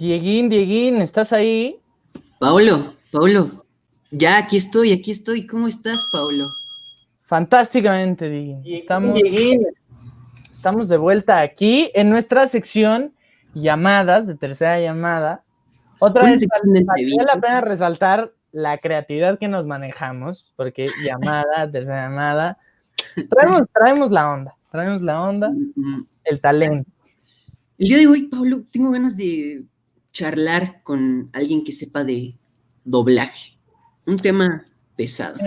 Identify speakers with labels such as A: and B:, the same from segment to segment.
A: Dieguín, Dieguín, ¿estás ahí?
B: Paulo, Paulo, ya aquí estoy, aquí estoy. ¿Cómo estás, Paulo?
A: Fantásticamente, Dieguín. Estamos, estamos de vuelta aquí en nuestra sección llamadas, de tercera llamada. Otra vez, vale la pena resaltar la creatividad que nos manejamos, porque llamada, tercera llamada, traemos, traemos la onda, traemos la onda, mm, mm. el talento.
B: El día de hoy, Pablo, tengo ganas de charlar con alguien que sepa de doblaje. Un tema pesado.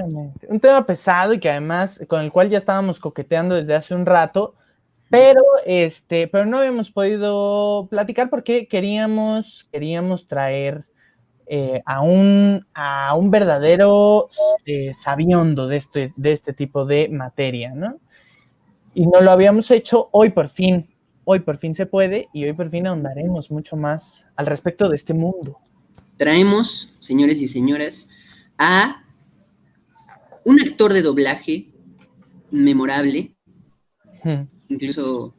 A: Un tema pesado y que además con el cual ya estábamos coqueteando desde hace un rato, pero este, pero no habíamos podido platicar porque queríamos, queríamos traer eh, a, un, a un verdadero eh, sabiondo de este, de este tipo de materia, ¿no? Y no lo habíamos hecho hoy por fin hoy por fin se puede y hoy por fin ahondaremos mucho más al respecto de este mundo.
B: Traemos, señores y señoras, a un actor de doblaje memorable. Incluso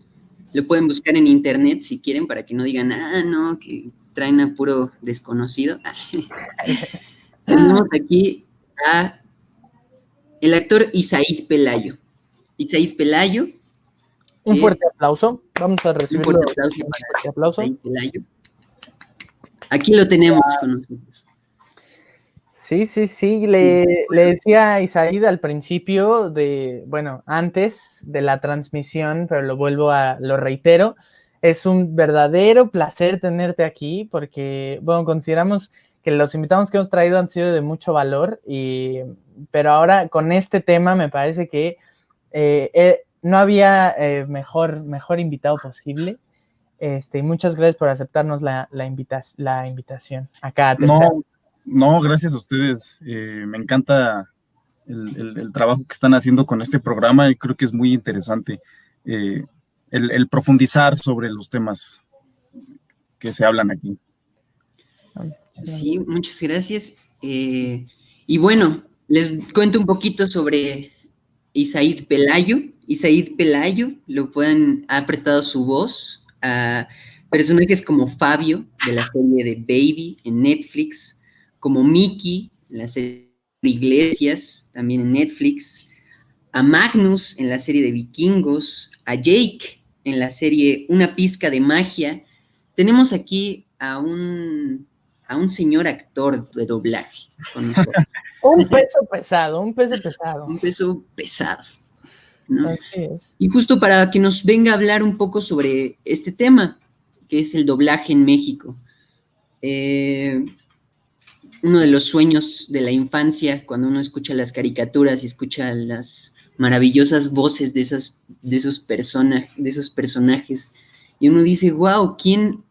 B: lo pueden buscar en internet si quieren para que no digan, ah, no, que traen a puro desconocido. Tenemos aquí a el actor Isaid Pelayo. Isaid Pelayo
A: un fuerte aplauso. Vamos a recibir un fuerte aplauso.
B: Aquí lo tenemos con nosotros.
A: Sí, sí, sí. Le, decía a al principio de, bueno, antes de la transmisión, pero lo vuelvo a, lo reitero. Es un verdadero placer tenerte aquí porque, bueno, consideramos que los invitados que hemos traído han sido de mucho valor, y, pero ahora con este tema me parece que eh, eh no había eh, mejor, mejor invitado posible. Este, muchas gracias por aceptarnos la, la, la invitación acá.
C: no, no, gracias a ustedes. Eh, me encanta el, trabajo que están haciendo con este programa y creo que es muy interesante eh, el, profundizar sobre los temas que se hablan aquí.
B: Sí, muchas gracias. y bueno, les cuento un poquito sobre Isaid Pelayo. Isaid Pelayo lo pueden, ha prestado su voz a personajes como Fabio de la serie de Baby en Netflix, como Mickey en la serie de Iglesias también en Netflix, a Magnus en la serie de Vikingos, a Jake en la serie Una pizca de magia. Tenemos aquí a un, a un señor actor de doblaje
A: un peso pesado, un peso pesado.
B: Un peso pesado. Y justo para que nos venga a hablar un poco sobre este tema, que es el doblaje en México. Eh, uno de los sueños de la infancia, cuando uno escucha las caricaturas y escucha las maravillosas voces de, esas, de, esos, de esos personajes, y uno dice, wow, ¿quién,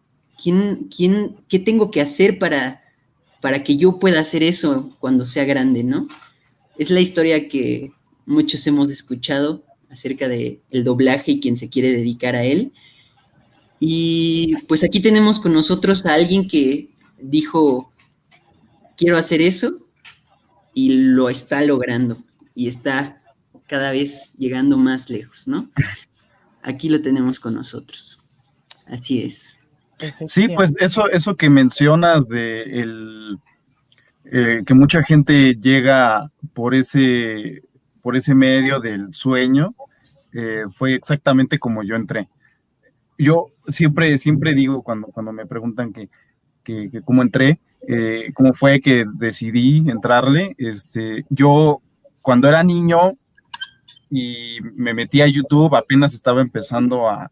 B: quién, quién, ¿qué tengo que hacer para, para que yo pueda hacer eso cuando sea grande, ¿no? Es la historia que muchos hemos escuchado acerca de el doblaje y quien se quiere dedicar a él. Y pues aquí tenemos con nosotros a alguien que dijo, quiero hacer eso y lo está logrando y está cada vez llegando más lejos, ¿no? Aquí lo tenemos con nosotros. Así es.
C: Sí, pues eso, eso que mencionas de el, eh, que mucha gente llega por ese por ese medio del sueño, eh, fue exactamente como yo entré. Yo siempre, siempre digo cuando, cuando me preguntan que, que, cómo entré, eh, cómo fue que decidí entrarle. Este, yo cuando era niño y me metí a YouTube, apenas estaba empezando a,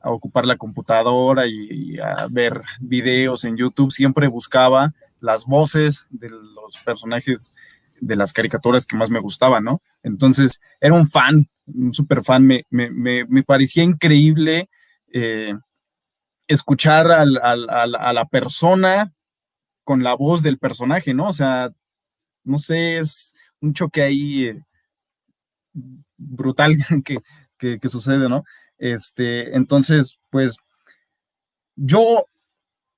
C: a ocupar la computadora y, a ver videos en YouTube, siempre buscaba las voces de los personajes de las caricaturas que más me gustaban, ¿no? Entonces, era un fan un super fan, me, me, parecía increíble eh, escuchar a la persona con la voz del personaje, ¿no? O sea, no sé, es un choque ahí eh, brutal que, que, sucede, ¿no? Este, entonces, pues yo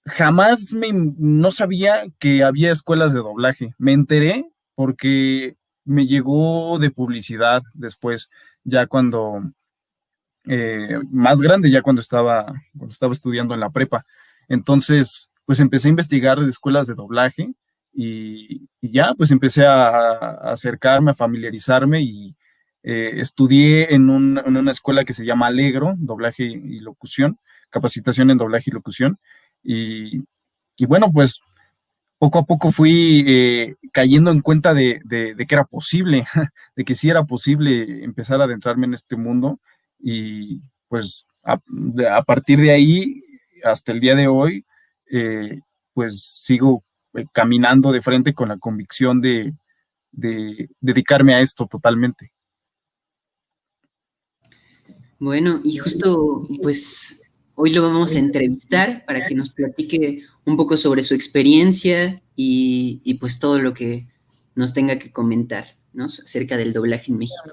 C: jamás me, no sabía que había escuelas de doblaje. Me enteré porque me llegó de publicidad después, ya cuando, eh, más grande, ya cuando estaba, cuando estaba estudiando en la prepa. Entonces, pues empecé a investigar de escuelas de doblaje y, ya, pues empecé a, acercarme, a familiarizarme y eh, estudié en, una escuela que se llama Alegro, doblaje y locución, capacitación en doblaje y locución. Y, bueno, pues poco a poco fui eh, cayendo en cuenta de, que era posible, de que sí era posible empezar a adentrarme en este mundo y pues a, partir de ahí hasta el día de hoy, eh, pues sigo eh, caminando de frente con la convicción de, dedicarme a esto totalmente.
B: Bueno, y justo pues hoy lo vamos a entrevistar para que nos platique un poco sobre su experiencia y, pues todo lo que nos tenga que comentar, ¿no? Acerca del doblaje en México.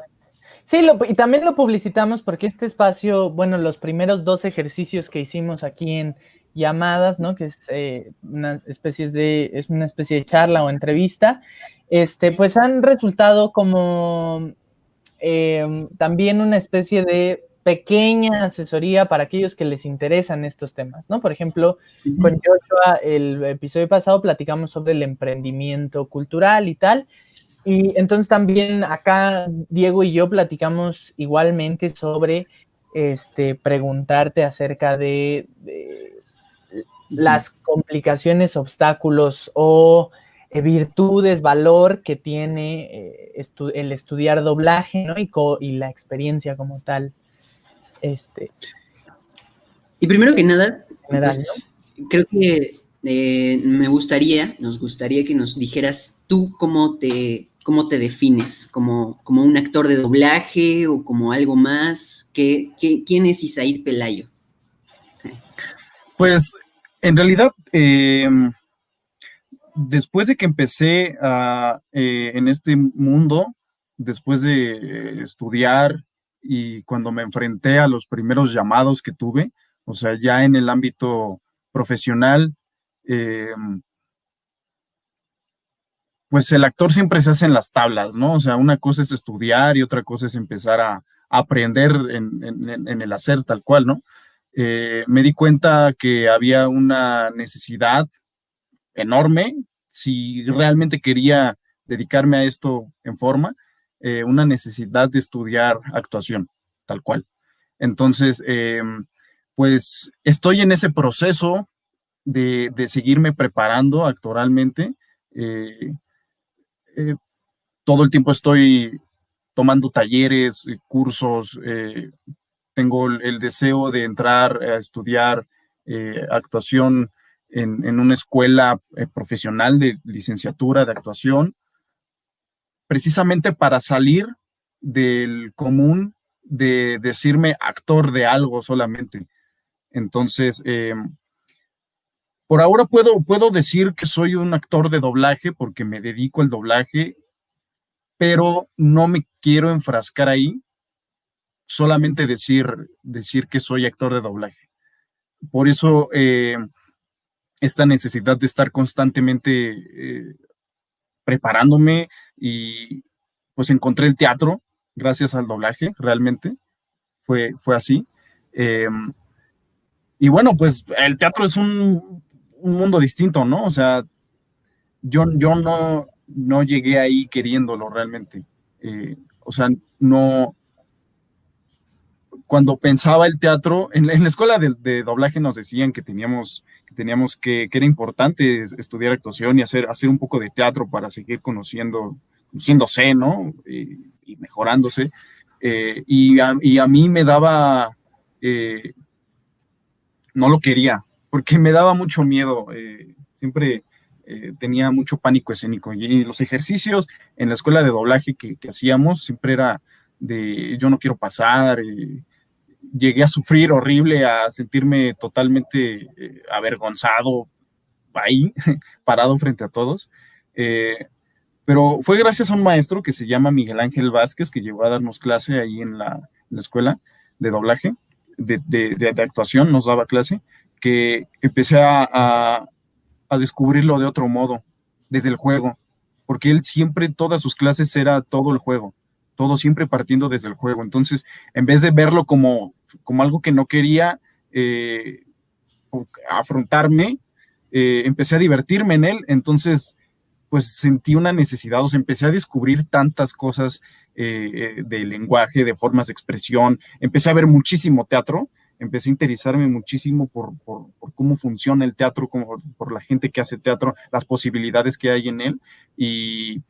A: Sí, y también lo publicitamos porque este espacio, bueno, los primeros dos ejercicios que hicimos aquí en llamadas, ¿no? Que es eh, una especie de, es una especie de charla o entrevista, este, pues han resultado como em, también una especie de pequeña asesoría para aquellos que les interesan estos temas, ¿no? Por ejemplo, con Joshua, el episodio pasado platicamos sobre el emprendimiento cultural y tal. Y entonces también acá Diego y yo platicamos igualmente sobre este, preguntarte acerca de las complicaciones, obstáculos o eh, virtudes, valor que tiene eh, el estudiar doblaje, ¿no? Y, la experiencia como tal. Este.
B: Y primero que nada, pues, creo que eh, me gustaría, nos gustaría que nos dijeras tú cómo te, cómo te defines, como, como un actor de doblaje o como algo más. ¿Qué, quién es Isaid Pelayo?
C: Pues en realidad, em, después de que empecé eh, en este mundo, después de estudiar y cuando me enfrenté a los primeros llamados que tuve, o sea, ya en el ámbito profesional, em, pues el actor siempre se hace en las tablas, ¿no? O sea, una cosa es estudiar y otra cosa es empezar a, aprender en, el hacer tal cual, ¿no? Eh, me di cuenta que había una necesidad enorme, si realmente quería dedicarme a esto en forma, eh, una necesidad de estudiar actuación, tal cual. Entonces, eh, pues estoy en ese proceso de, seguirme preparando actoralmente. todo el tiempo estoy tomando talleres, cursos, tengo el, deseo de entrar a estudiar eh, actuación en, una escuela eh, profesional de licenciatura de actuación, precisamente para salir del común de decirme actor de algo solamente. Entonces, eh, por ahora puedo, puedo decir que soy un actor de doblaje porque me dedico al doblaje, pero no me quiero enfrascar ahí solamente decir, decir que soy actor de doblaje. Por eso eh, esta necesidad de estar constantemente eh, preparándome y pues encontré el teatro gracias al doblaje, realmente. Fue, fue así. Em, y bueno, pues el teatro es un, mundo distinto, ¿no? O sea, yo, yo no, no llegué ahí queriéndolo realmente. Eh, o sea, no, cuando pensaba el teatro, en la, escuela de, doblaje nos decían que teníamos que, teníamos que, era importante estudiar actuación y hacer, un poco de teatro para seguir conociendo, conociéndose, ¿no? Y, mejorándose. Eh, y, a, mí me daba, eh, no lo quería, porque me daba mucho miedo. Eh, siempre tenía mucho pánico escénico. Y los ejercicios en la escuela de doblaje que hacíamos siempre era de yo no quiero pasar. Llegué a sufrir horrible, a sentirme totalmente eh, avergonzado ahí, parado frente a todos. Eh, pero fue gracias a un maestro que se llama Miguel Ángel Vázquez, que llegó a darnos clase ahí en la, escuela de doblaje, de, actuación, nos daba clase, que empecé a, a descubrirlo de otro modo, desde el juego, porque él siempre, todas sus clases era todo el juego, todo siempre partiendo desde el juego. Entonces, en vez de verlo como, como algo que no quería eh, afrontarme, eh, empecé a divertirme en él. Entonces, pues sentí una necesidad, o sea, empecé a descubrir tantas cosas eh, de lenguaje, de formas de expresión, empecé a ver muchísimo teatro empecé a interesarme muchísimo por, cómo funciona el teatro, como, por la gente que hace teatro, las posibilidades que hay en él y,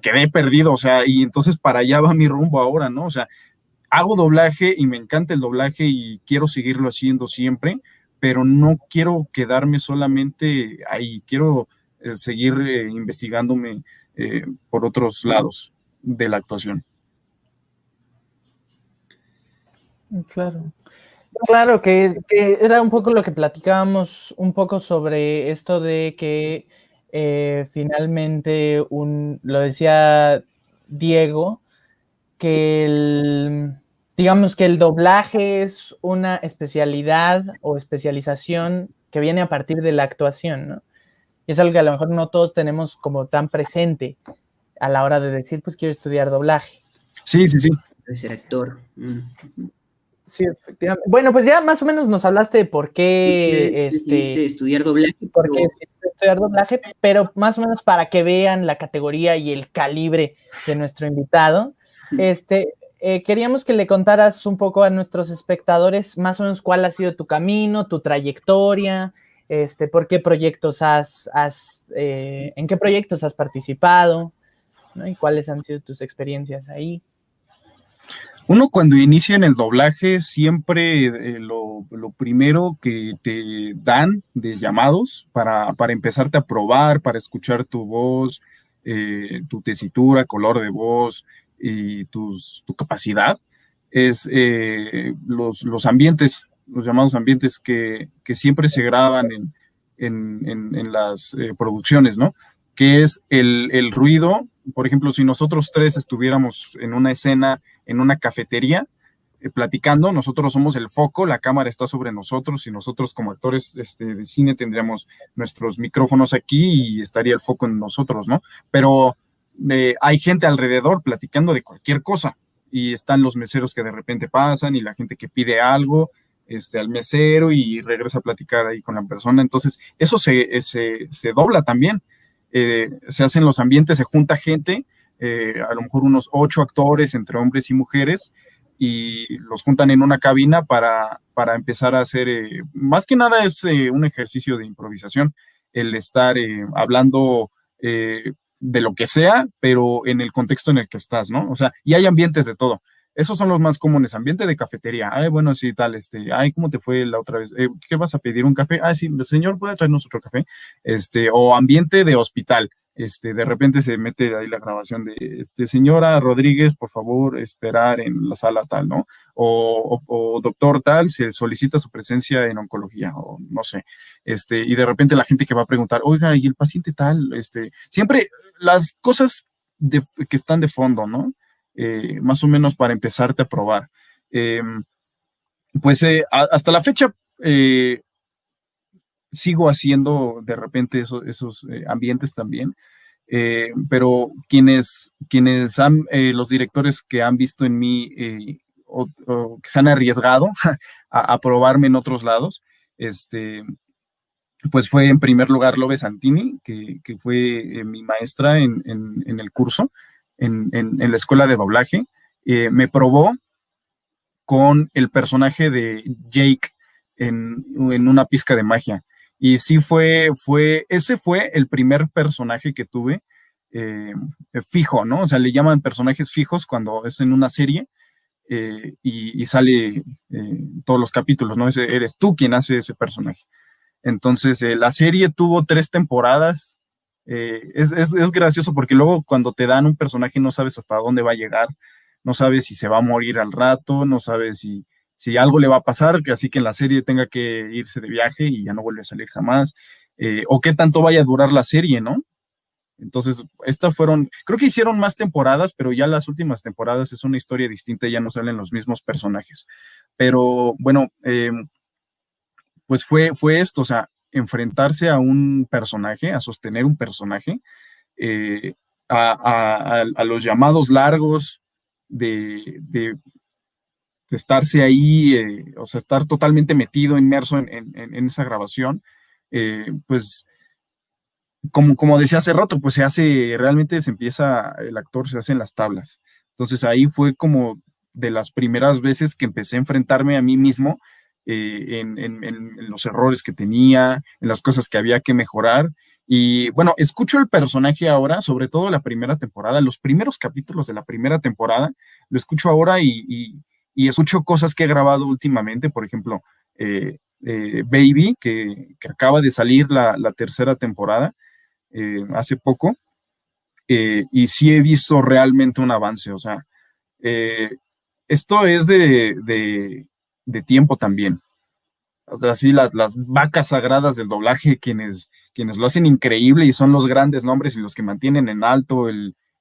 C: quedé perdido, o sea, y entonces para allá va mi rumbo ahora, ¿no? O sea, hago doblaje y me encanta el doblaje y quiero seguirlo haciendo siempre, pero no quiero quedarme solamente ahí, quiero eh, seguir eh, investigándome eh, por otros lados de la actuación.
A: Claro. Claro, que, era un poco lo que platicábamos un poco sobre esto de que eh, finalmente, un, lo decía Diego, que el, digamos que el doblaje es una especialidad o especialización que viene a partir de la actuación, ¿no? Y es algo que a lo mejor no todos tenemos como tan presente a la hora de decir, pues quiero estudiar doblaje.
C: Sí, sí, sí.
B: ser actor. Mm.
A: Sí, efectivamente. Bueno, pues ya más o menos nos hablaste de por qué este,
B: estudiar doblaje.
A: Por qué estudiar doblaje, pero más o menos para que vean la categoría y el calibre de nuestro invitado. Este, eh, queríamos que le contaras un poco a nuestros espectadores más o menos cuál ha sido tu camino, tu trayectoria, este, por qué proyectos has, has eh, en qué proyectos has participado, ¿no? Y cuáles han sido tus experiencias ahí.
C: Uno cuando inicia en el doblaje, siempre eh, lo, primero que te dan de llamados para, para, empezarte a probar, para escuchar tu voz, eh, tu tesitura, color de voz y tu capacidad, es eh, los, los, ambientes, los llamados ambientes que, que siempre se graban en, en, en, las producciones, ¿no? Que es el, el ruido, por ejemplo, si nosotros tres estuviéramos en una escena en una cafetería eh, platicando, nosotros somos el foco, la cámara está sobre nosotros y nosotros como actores este, de cine tendríamos nuestros micrófonos aquí y estaría el foco en nosotros, ¿no? Pero eh, hay gente alrededor platicando de cualquier cosa y están los meseros que de repente pasan y la gente que pide algo este, al mesero y regresa a platicar ahí con la persona. Entonces, eso se, se, se dobla también. Eh, se hacen los ambientes, se junta gente eh, a lo mejor unos ocho actores entre hombres y mujeres y los juntan en una cabina para, para empezar a hacer, eh, más que nada es eh, un ejercicio de improvisación, el estar hablando de lo que sea, pero en el contexto en el que estás, ¿no? O sea, y hay ambientes de todo. Esos son los más comunes, ambiente de cafetería. Ay, bueno, sí, tal, este, ay, ¿cómo te fue la otra vez? ¿Qué vas a pedir? ¿Un café? Ah, sí, señor, ¿puede traernos otro café? Este, o ambiente de hospital este, de repente se mete ahí la grabación de, este, señora Rodríguez, por favor, esperar en la sala tal, ¿no? O, doctor tal, se solicita su presencia en oncología, o no sé, este, y de repente la gente que va a preguntar, oiga, ¿y el paciente tal? Este, siempre las cosas que están de fondo, ¿no? Eh, más o menos para empezarte a probar. Em, pues eh, hasta la fecha, eh, sigo haciendo de repente esos ambientes también, pero quienes, quienes han, los directores que han visto en mí o, que se han arriesgado a, probarme en otros lados, este, pues fue en primer lugar Lobe Santini, que, fue mi maestra en, el curso, en, la escuela de doblaje, me probó con el personaje de Jake en, en una pizca de magia. Y sí fue, fue, ese fue el primer personaje que tuve eh, fijo, ¿no? O sea, le llaman personajes fijos cuando es en una serie eh, y, sale eh, todos los capítulos, ¿no? eres tú quien hace ese personaje. Entonces, la serie tuvo tres temporadas. Es, es, gracioso porque luego cuando te dan un personaje no sabes hasta dónde va a llegar. no sabe si se va a morir al rato, no sabe si, si algo le va a pasar, que así que en la serie tenga que irse de viaje y ya no vuelve a salir jamás, eh, o qué tanto vaya a durar la serie, ¿no? Entonces, estas fueron, creo que hicieron más temporadas, pero ya las últimas temporadas es una historia distinta, ya no salen los mismos personajes. Pero bueno, em, pues fue, fue esto, o sea, enfrentarse a un personaje, a sostener un personaje, eh, a, los llamados largos de, de, estarse ahí, eh, o sea, estar totalmente metido, inmerso en, esa grabación, eh, pues como, como decía hace rato, pues se hace, realmente se empieza, el actor se hace en las tablas. Entonces ahí fue como de las primeras veces que empecé a enfrentarme a mí mismo eh, en, los errores que tenía, en las cosas que había que mejorar. Y bueno, escucho el personaje ahora, sobre todo la primera temporada, los primeros capítulos de la primera temporada, lo escucho ahora y, escucho cosas que he grabado últimamente, por ejemplo, eh, eh, Baby, que, acaba de salir la, tercera temporada hace poco, y sí he visto realmente un avance, o sea, esto es de, tiempo también. Así las, las vacas sagradas del doblaje, quienes, quienes lo hacen increíble y son los grandes nombres y los que mantienen en alto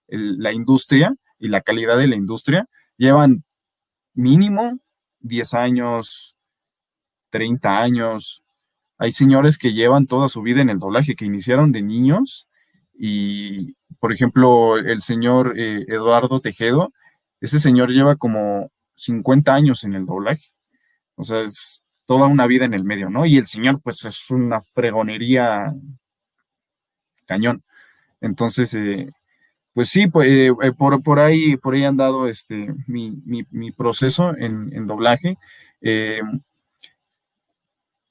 C: la industria y la calidad de la industria, llevan mínimo 10 años, 30 años. Hay señores que llevan toda su vida en el doblaje, que iniciaron de niños y, por ejemplo, el señor eh, Eduardo Tejedo, ese señor lleva como 50 años en el doblaje. O sea, es toda una vida en el medio, ¿no? Y el señor, pues, es una fregonería cañón. Entonces, eh, pues sí, pues, eh, eh, por, ahí, por ahí han dado este, mi, proceso en, doblaje.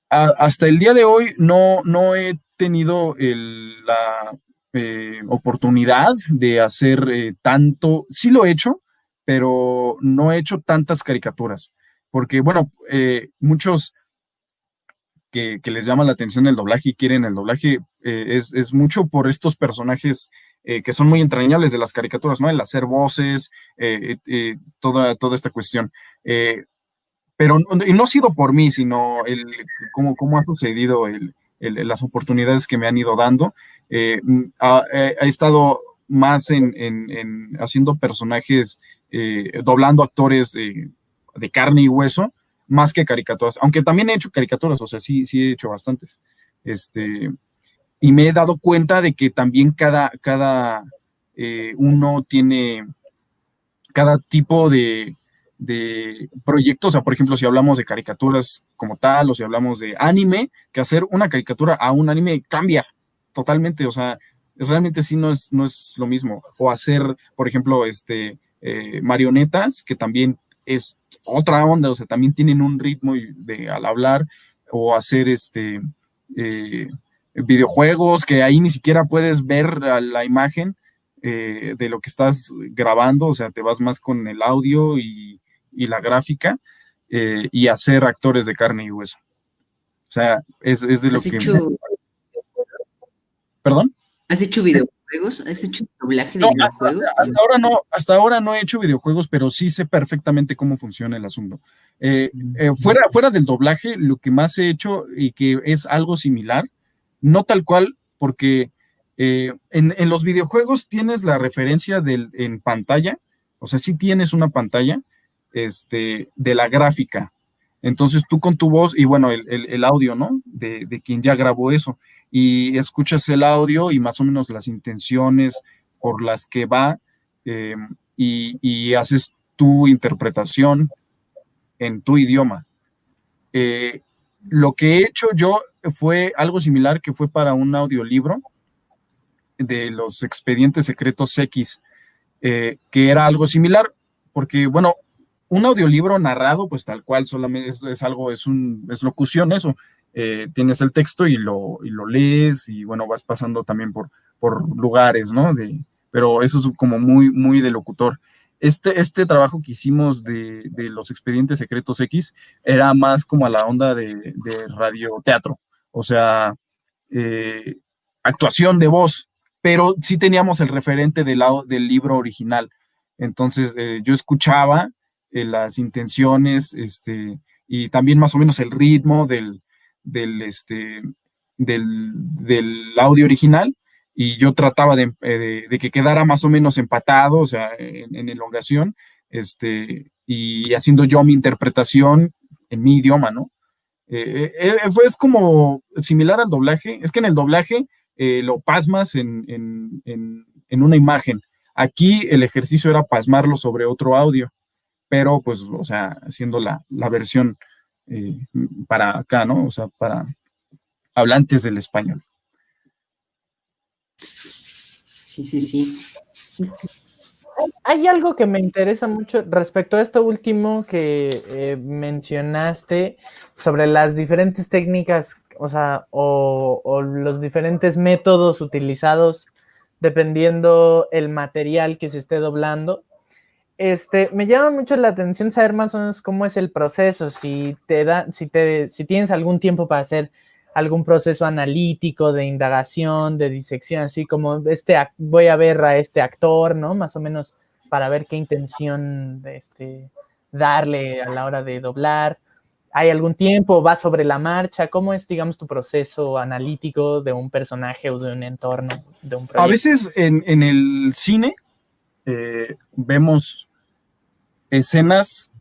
C: hasta el día de hoy no, no he tenido la oportunidad de hacer tanto, sí lo he hecho, pero no he hecho tantas caricaturas, porque bueno, eh, muchos que, les llama la atención el doblaje y quieren el doblaje eh, es, mucho por estos personajes eh, que son muy entrañables de las caricaturas, ¿no? El hacer voces, toda, toda esta cuestión. pero y no ha sido por mí, sino el, cómo, cómo ha sucedido el, las oportunidades que me han ido dando. ha, estado más en haciendo personajes doblando actores de carne y hueso, más que caricaturas, aunque también he hecho caricaturas, o sea, sí, sí he hecho bastantes. Este, y me he dado cuenta de que también cada, cada eh, uno tiene, cada tipo de, de proyectos, o sea, por ejemplo, si hablamos de caricaturas como tal, o si hablamos de anime, que hacer una caricatura a un anime cambia totalmente, o sea, realmente sí no es, no es lo mismo. O hacer, por ejemplo, este, eh, marionetas, que también es otra onda, o sea, también tienen un ritmo de, al hablar, o hacer este eh, videojuegos, que ahí ni siquiera puedes ver la imagen eh, de lo que estás grabando, o sea, te vas más con el audio y, la gráfica, y hacer actores de carne y hueso. O sea, es, de lo que... ¿Perdón?
B: ¿Has hecho video? ¿Has hecho doblaje de videojuegos?
C: Hasta, ahora no, hasta ahora no he hecho videojuegos, pero sí sé perfectamente cómo funciona el asunto. Eh, eh, fuera, fuera del doblaje, lo que más he hecho y que es algo similar, no tal cual, porque eh, en, los videojuegos tienes la referencia del, en pantalla, o sea, sí tienes una pantalla este, de la gráfica. Entonces tú con tu voz y bueno, el, audio, ¿no? De, de, quien ya grabó eso y escuchas el audio y más o menos las intenciones por las que va eh, y, haces tu interpretación en tu idioma. Eh, lo que he hecho yo fue algo similar que fue para un audiolibro de los expedientes secretos X, eh, que era algo similar, porque bueno, un audiolibro narrado, pues tal cual, solamente es, es algo, es un, es locución eso, eh, tienes el texto y lo, y lo lees y bueno, vas pasando también por, por lugares, ¿no? De, pero eso es como muy, muy de locutor. Este, este trabajo que hicimos de, de los expedientes secretos X era más como a la onda de, de radioteatro, o sea, eh, actuación de voz, pero sí teníamos el referente del, del libro original. Entonces eh, yo escuchaba eh, las intenciones este, y también más o menos el ritmo del, del, este, del, audio original y yo trataba de, que quedara más o menos empatado, o sea, en, en elongación, este, y haciendo yo mi interpretación en mi idioma, ¿no? Eh, eh, eh, es como similar al doblaje, es que en el doblaje lo pasmas en, una imagen. Aquí el ejercicio era pasmarlo sobre otro audio, pero pues, o sea, haciendo la, la versión para acá, ¿no? O sea, para hablantes del español.
B: Sí, sí, sí.
A: Hay algo que me interesa mucho respecto a esto último que eh, mencionaste sobre las diferentes técnicas, o sea, o, los diferentes métodos utilizados dependiendo el material que se esté doblando. Este, me llama mucho la atención saber más o menos cómo es el proceso, si te da, si te, si tienes algún tiempo para hacer algún proceso analítico de indagación, de disección, así como este voy a ver a este actor, ¿no? Más o menos para ver qué intención este, darle a la hora de doblar. ¿Hay algún tiempo? ¿Va sobre la marcha? ¿Cómo es, digamos, tu proceso analítico de un personaje o de un entorno, de un
C: A veces en, el cine eh, vemos escenas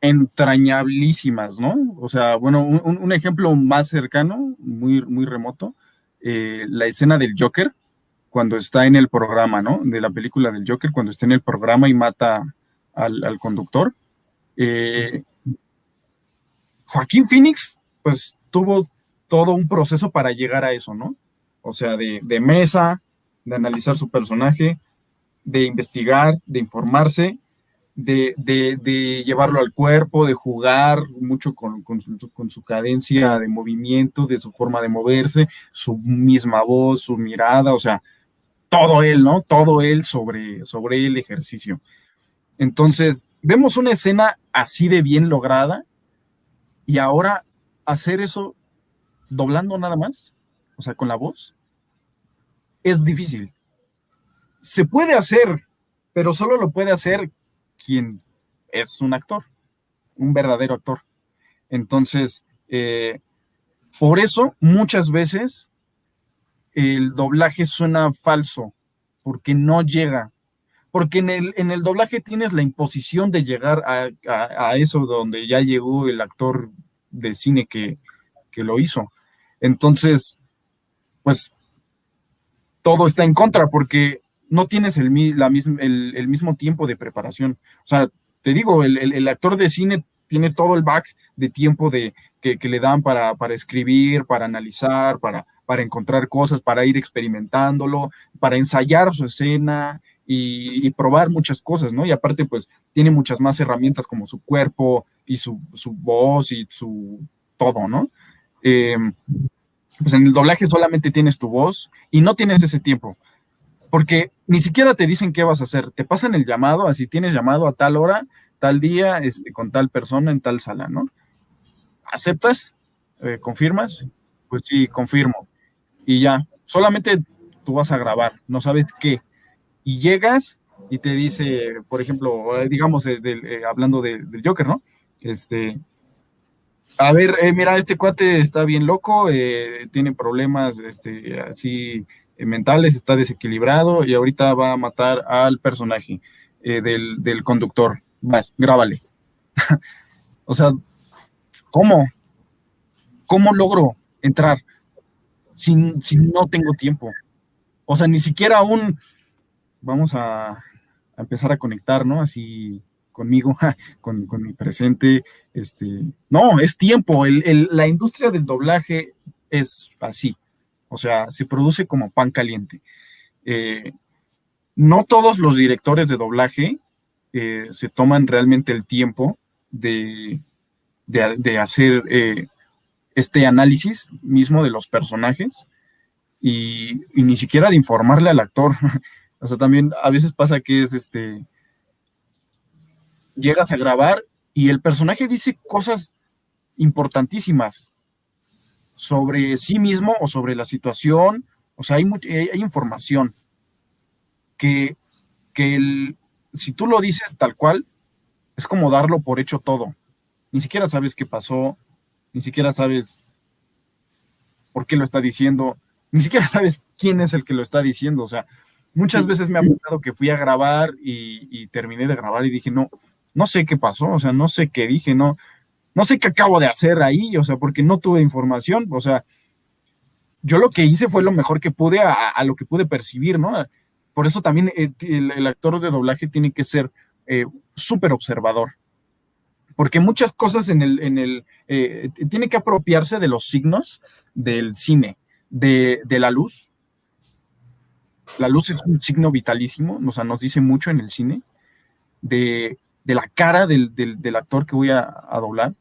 C: entrañablísimas, ¿no? O sea, bueno, un, ejemplo más cercano, muy, muy remoto, eh, la escena del Joker, cuando está en el programa, ¿no? De la película del Joker, cuando está en el programa y mata al, conductor. Eh, Joaquín Phoenix, pues tuvo todo un proceso para llegar a eso, ¿no? O sea, de mesa, de analizar su personaje, de investigar, de informarse de, llevarlo al cuerpo, de jugar mucho con, su, cadencia de movimiento, de su forma de moverse, su misma voz, su mirada, o sea, todo él, ¿no? Todo él sobre, sobre el ejercicio. Entonces, vemos una escena así de bien lograda y ahora hacer eso doblando nada más, o sea, con la voz, es difícil. Se puede hacer, pero solo lo puede hacer quien es un actor, un verdadero actor. Entonces, eh, por eso muchas veces el doblaje suena falso, porque no llega. Porque en el, en el doblaje tienes la imposición de llegar a, eso donde ya llegó el actor de cine que, lo hizo. Entonces, pues todo está en contra, porque no tienes el, el, mismo tiempo de preparación. O sea, te digo, el, actor de cine tiene todo el back de tiempo de, que, le dan para, escribir, para analizar, para, encontrar cosas, para ir experimentándolo, para ensayar su escena y, probar muchas cosas, ¿no? Y aparte, pues, tiene muchas más herramientas como su cuerpo y su, voz y su todo, ¿no? Em, pues en el doblaje solamente tienes tu voz y no tienes ese tiempo porque ni siquiera te dicen qué vas a hacer, te pasan el llamado, así tienes llamado a tal hora, tal día, este, con tal persona en tal sala, ¿no? ¿Aceptas? Eh, ¿Confirmas? Pues sí, confirmo. Y ya, solamente tú vas a grabar, no sabes qué. Y llegas y te dice, por ejemplo, eh, digamos, eh, hablando del Joker, ¿no? Este, a ver, mira, este cuate está bien loco, tiene problemas, este, así eh, mentales, está desequilibrado y ahorita va a matar al personaje eh, del, conductor. Vas, grábale. o sea, ¿cómo? ¿Cómo logro entrar si, no tengo tiempo? O sea, ni siquiera aún vamos a, empezar a conectar, ¿no? Así conmigo, con, mi presente. Este, no, es tiempo. la industria del doblaje es así. O sea, se produce como pan caliente. Eh, no todos los directores de doblaje eh, se toman realmente el tiempo de, hacer eh, este análisis mismo de los personajes y, ni siquiera de informarle al actor. o sea, también a veces pasa que es este, llegas a grabar y el personaje dice cosas importantísimas sobre sí mismo o sobre la situación. O sea, hay, hay información que, que si tú lo dices tal cual, es como darlo por hecho todo. Ni siquiera sabes qué pasó, ni siquiera sabes por qué lo está diciendo, ni siquiera sabes quién es el que lo está diciendo. O sea, muchas veces me ha pasado que fui a grabar y, terminé de grabar y dije, no, no sé qué pasó, o sea, no sé qué dije, no, no sé qué acabo de hacer ahí, o sea, porque no tuve información, o sea, yo lo que hice fue lo mejor que pude a, lo que pude percibir, ¿no? Por eso también eh, el, actor de doblaje tiene que ser eh, súper observador, porque muchas cosas en el, en el eh, tiene que apropiarse de los signos del cine, de, la luz. La luz es un signo vitalísimo, o sea, nos dice mucho en el cine, de, la cara del, actor que voy a, doblar,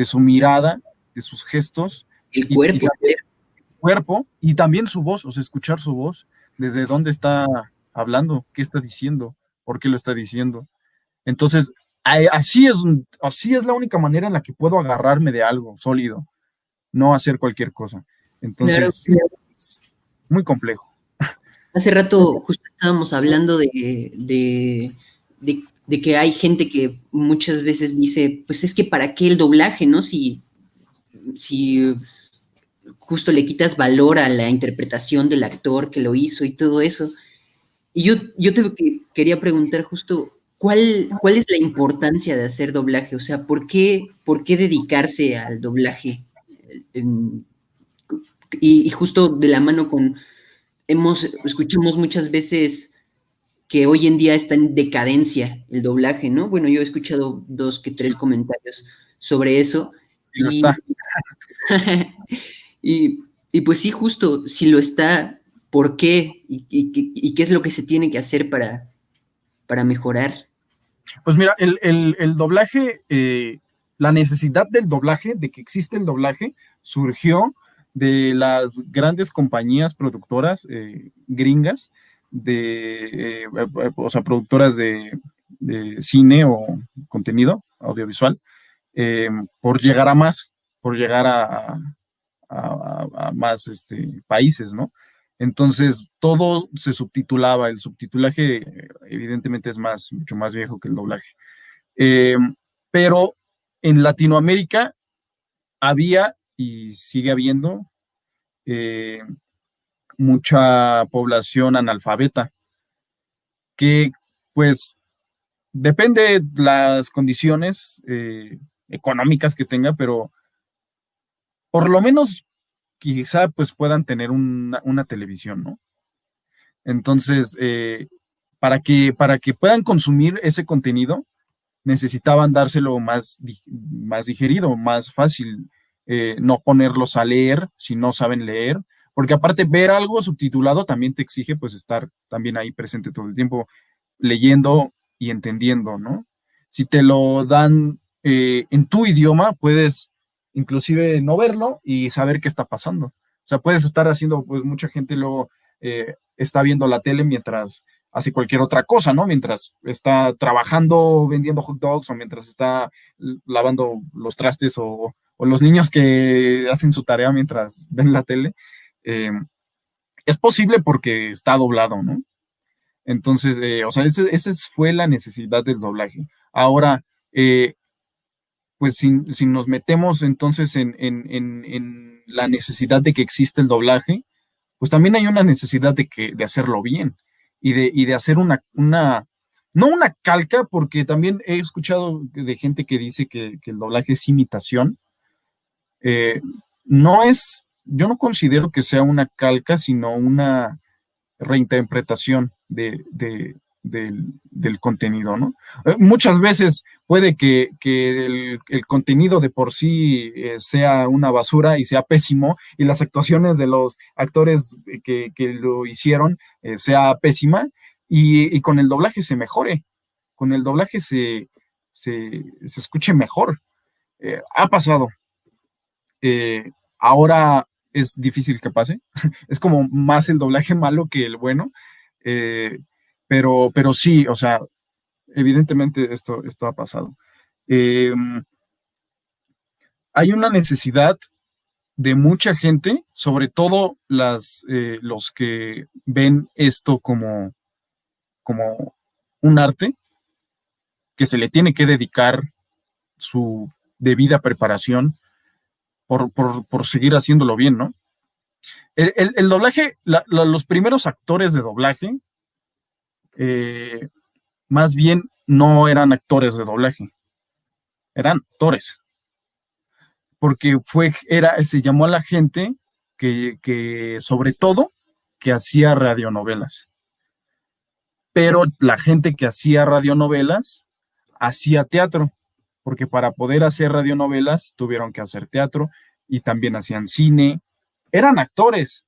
C: de su mirada, de sus gestos.
B: El cuerpo.
C: el cuerpo y también su voz, o sea, escuchar su voz, desde dónde está hablando, qué está diciendo, por qué lo está diciendo. Entonces, así es, así es la única manera en la que puedo agarrarme de algo sólido, no hacer cualquier cosa. Entonces, muy complejo.
B: Hace rato justo estábamos hablando de, de, que hay gente que muchas veces dice, pues es que para qué el doblaje, ¿no? Si, si justo le quitas valor a la interpretación del actor que lo hizo y todo eso. Y yo, yo te quería preguntar justo, ¿cuál, ¿cuál es la importancia de hacer doblaje? O sea, ¿por qué, por qué dedicarse al doblaje? Y, justo de la mano con, hemos, escuchamos muchas veces que hoy en día está en decadencia el doblaje, ¿no? Bueno, yo he escuchado dos que tres comentarios sobre eso. Y, y, pues sí, justo, si lo está, ¿por qué? ¿Y, qué es lo que se tiene que hacer para, para mejorar?
C: Pues mira, el, doblaje, eh, la necesidad del doblaje, de que existe el doblaje, surgió de las grandes compañías productoras eh, gringas, de, eh, o sea, productoras de, cine o contenido audiovisual, eh, por llegar a más, por llegar a, más este, países, ¿no? Entonces, todo se subtitulaba, el subtitulaje evidentemente es más, mucho más viejo que el doblaje. pero en Latinoamérica había y sigue habiendo eh, mucha población analfabeta, que pues depende de las condiciones eh, económicas que tenga, pero por lo menos quizá pues puedan tener una, televisión, ¿no? Entonces, eh, para, que, para que puedan consumir ese contenido, necesitaban dárselo más, más digerido, más fácil, eh, no ponerlos a leer si no saben leer, porque aparte ver algo subtitulado también te exige pues estar también ahí presente todo el tiempo leyendo y entendiendo, ¿no? Si te lo dan eh, en tu idioma, puedes inclusive no verlo y saber qué está pasando. O sea, puedes estar haciendo, pues mucha gente luego eh, está viendo la tele mientras hace cualquier otra cosa, ¿no? Mientras está trabajando vendiendo hot dogs o mientras está lavando los trastes o, o los niños que hacen su tarea mientras ven la tele, eh, es posible porque está doblado, ¿no? Entonces, eh, o sea, esa fue la necesidad del doblaje. Ahora, eh, pues si, nos metemos entonces en, la necesidad de que existe el doblaje, pues también hay una necesidad de, que, hacerlo bien y de, hacer una, no una calca, porque también he escuchado de gente que dice que, el doblaje es imitación, no es, yo no considero que sea una calca, sino una reinterpretación de, del, contenido, ¿no? Eh, muchas veces puede que, el, contenido de por sí eh, sea una basura y sea pésimo, y las actuaciones de los actores que, lo hicieron sea pésima, y, con el doblaje se mejore, con el doblaje se, se, escuche mejor. ha pasado, eh, ahora es difícil que pase. es como más el doblaje malo que el bueno. Eh, pero, pero sí, o sea, evidentemente esto, esto ha pasado. Em, hay una necesidad de mucha gente, sobre todo las, eh, los que ven esto como, como un arte que se le tiene que dedicar su debida preparación por, seguir haciéndolo bien, ¿no? El, doblaje, los primeros actores de doblaje, eh, más bien no eran actores de doblaje, eran actores. Porque fue, era, se llamó a la gente que, que sobre todo, que hacía radionovelas. Pero la gente que hacía radionovelas hacía teatro, porque para poder hacer radionovelas tuvieron que hacer teatro y también hacían cine. Eran actores,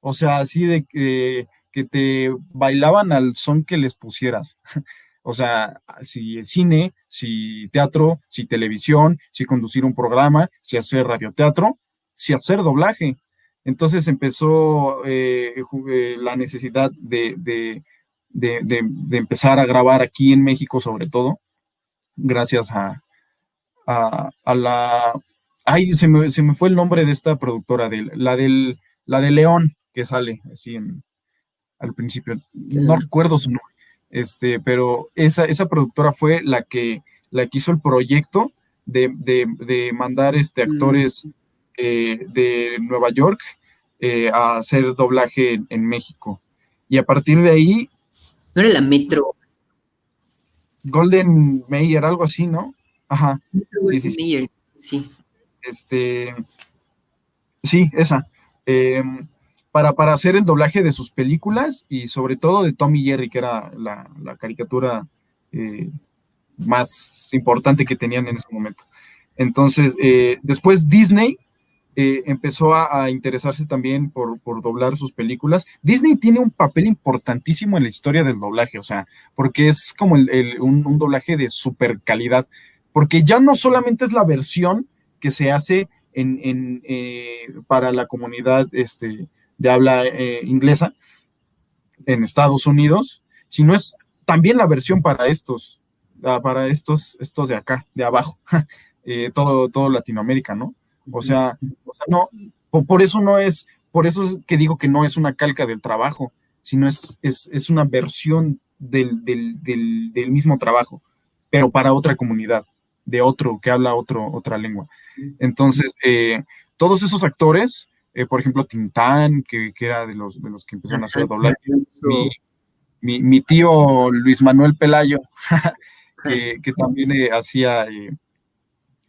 C: o sea, así de que, te bailaban al son que les pusieras. O sea, si cine, si teatro, si televisión, si conducir un programa, si hacer radioteatro, si hacer doblaje. Entonces empezó eh, eh, la necesidad de, de, empezar a grabar aquí en México sobre todo, gracias a, a, la... Ay, se me, se me, fue el nombre de esta productora, de, la, del, la de León, que sale así en, al principio. No recuerdo su nombre este, pero esa, esa productora fue la que, la que hizo el proyecto de, mandar este, mm. actores eh, de Nueva York eh, a hacer doblaje en, México. Y a partir de ahí...
B: ¿No era la Metro?
C: Golden Mayer, algo así, ¿no? Ajá.
B: Sí, sí, sí. sí.
C: Este, sí, esa. Eh, para, hacer el doblaje de sus películas y sobre todo de Tommy Jerry, que era la, caricatura eh, más importante que tenían en ese momento. Entonces, eh, después Disney eh, empezó a, interesarse también por, doblar sus películas. Disney tiene un papel importantísimo en la historia del doblaje, o sea, porque es como un, doblaje de super calidad, porque ya no solamente es la versión que se hace en, para la comunidad este, de habla eh, inglesa en Estados Unidos, sino es también la versión para estos, ah, para estos, estos de acá, de abajo, eh, todo, todo Latinoamérica, ¿no? O sea, no, por, eso no es, por eso es que digo que no es una calca del trabajo, sino es, es, una versión del, mismo trabajo, pero para otra comunidad, de otro, que habla otro, otra lengua. Entonces, eh, todos esos actores eh, por ejemplo, Tintán, que, era de los, de los que empezaron a hacer doblaje. Mi, tío Luis Manuel Pelayo, que, también eh, hacía,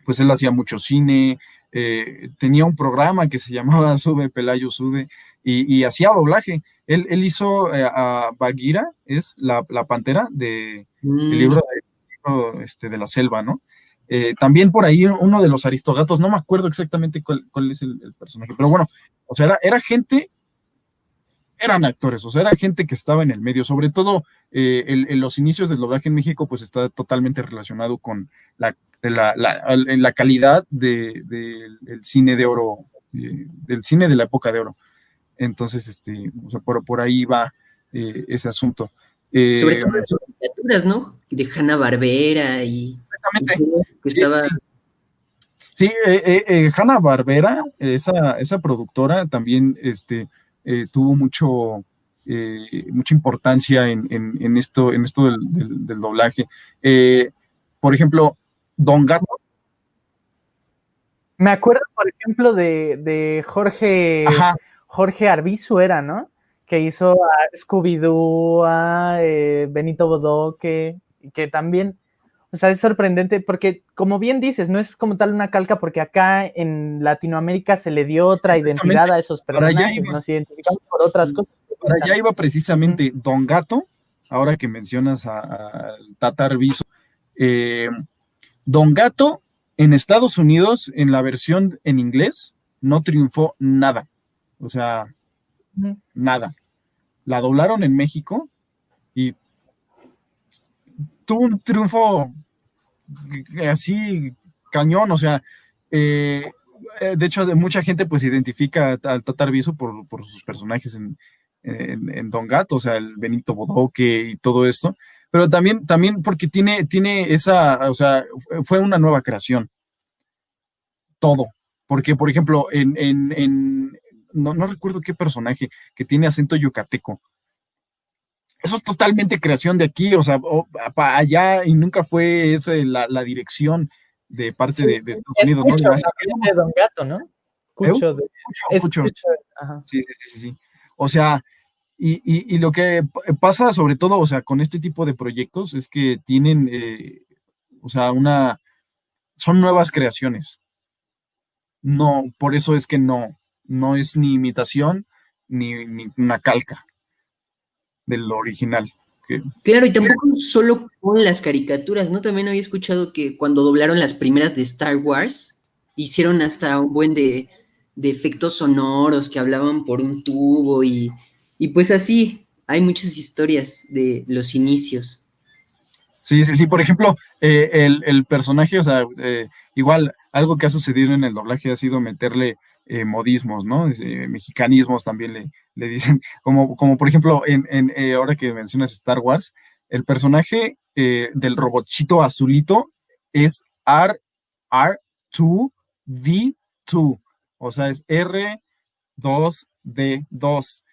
C: pues él hacía mucho cine, tenía un programa que se llamaba Sube Pelayo Sube y, hacía doblaje. Él, hizo a Bagheera, es la, pantera de, mm. libro, de, este, de la selva, ¿no? Eh, también por ahí uno de los aristogatos, no me acuerdo exactamente cuál, es el, personaje, pero bueno, o sea, era, gente, eran actores, o sea, era gente que estaba en el medio, sobre todo eh, en los inicios del doblaje en México, pues está totalmente relacionado con la, la, calidad del cine de oro, del cine de la época de oro. Entonces, este, o sea, por, por ahí va eh, ese asunto.
B: sobre todo las caricaturas, ¿no? De Hanna Barbera y
C: Sí, eh, eh, eh, Hanna Barbera, esa, esa productora también este, tuvo mucho, mucha importancia en, esto, en esto del, doblaje. por ejemplo, Don Gato.
A: Me acuerdo, por ejemplo, de, Jorge, Jorge Arbizu era, ¿no? Que hizo a Scooby-Doo, a Benito Bodoque, que también o sea, es sorprendente porque, como bien dices, no es como tal una calca porque acá en Latinoamérica se le dio otra identidad a esos personajes, nos identificamos por otras cosas.
C: Para allá iba precisamente Don Gato, ahora que mencionas a, Tatar Viso. Eh, Don Gato en Estados Unidos, en la versión en inglés, no triunfó nada. O sea, nada. La doblaron en México y tuvo un triunfo así cañón, o sea, eh, eh, de hecho mucha gente pues identifica al Tatar Viso por, sus personajes en, Don Gato, o sea, el Benito Bodoque y todo esto, pero también, también porque tiene, tiene esa, o sea, fue una nueva creación, todo, porque por ejemplo, en, no recuerdo qué personaje que tiene acento yucateco, eso es totalmente creación de aquí, o sea, para allá y nunca fue esa la, dirección de parte de, Estados Unidos, ¿no?
A: De Don Gato, ¿no?
C: Cucho, de, Sí, sí, sí, sí. O sea, y, lo que pasa sobre todo, o sea, con este tipo de proyectos es que tienen, eh, o sea, una, son nuevas creaciones. No, por eso es que no, no es ni imitación ni, una calca del original.
B: Claro, y tampoco solo con las caricaturas, ¿no? También había escuchado que cuando doblaron las primeras de Star Wars, hicieron hasta un buen de, de efectos sonoros que hablaban por un tubo y, pues así, hay muchas historias de los inicios.
C: Sí, sí, sí. Por ejemplo, eh, el, personaje, o sea, eh, igual algo que ha sucedido en el doblaje ha sido meterle eh, modismos, ¿no? mexicanismos también le, dicen, como, por ejemplo, en, en ahora que mencionas Star Wars, el personaje del robotcito azulito es R, R2D2. O sea, es R2D2.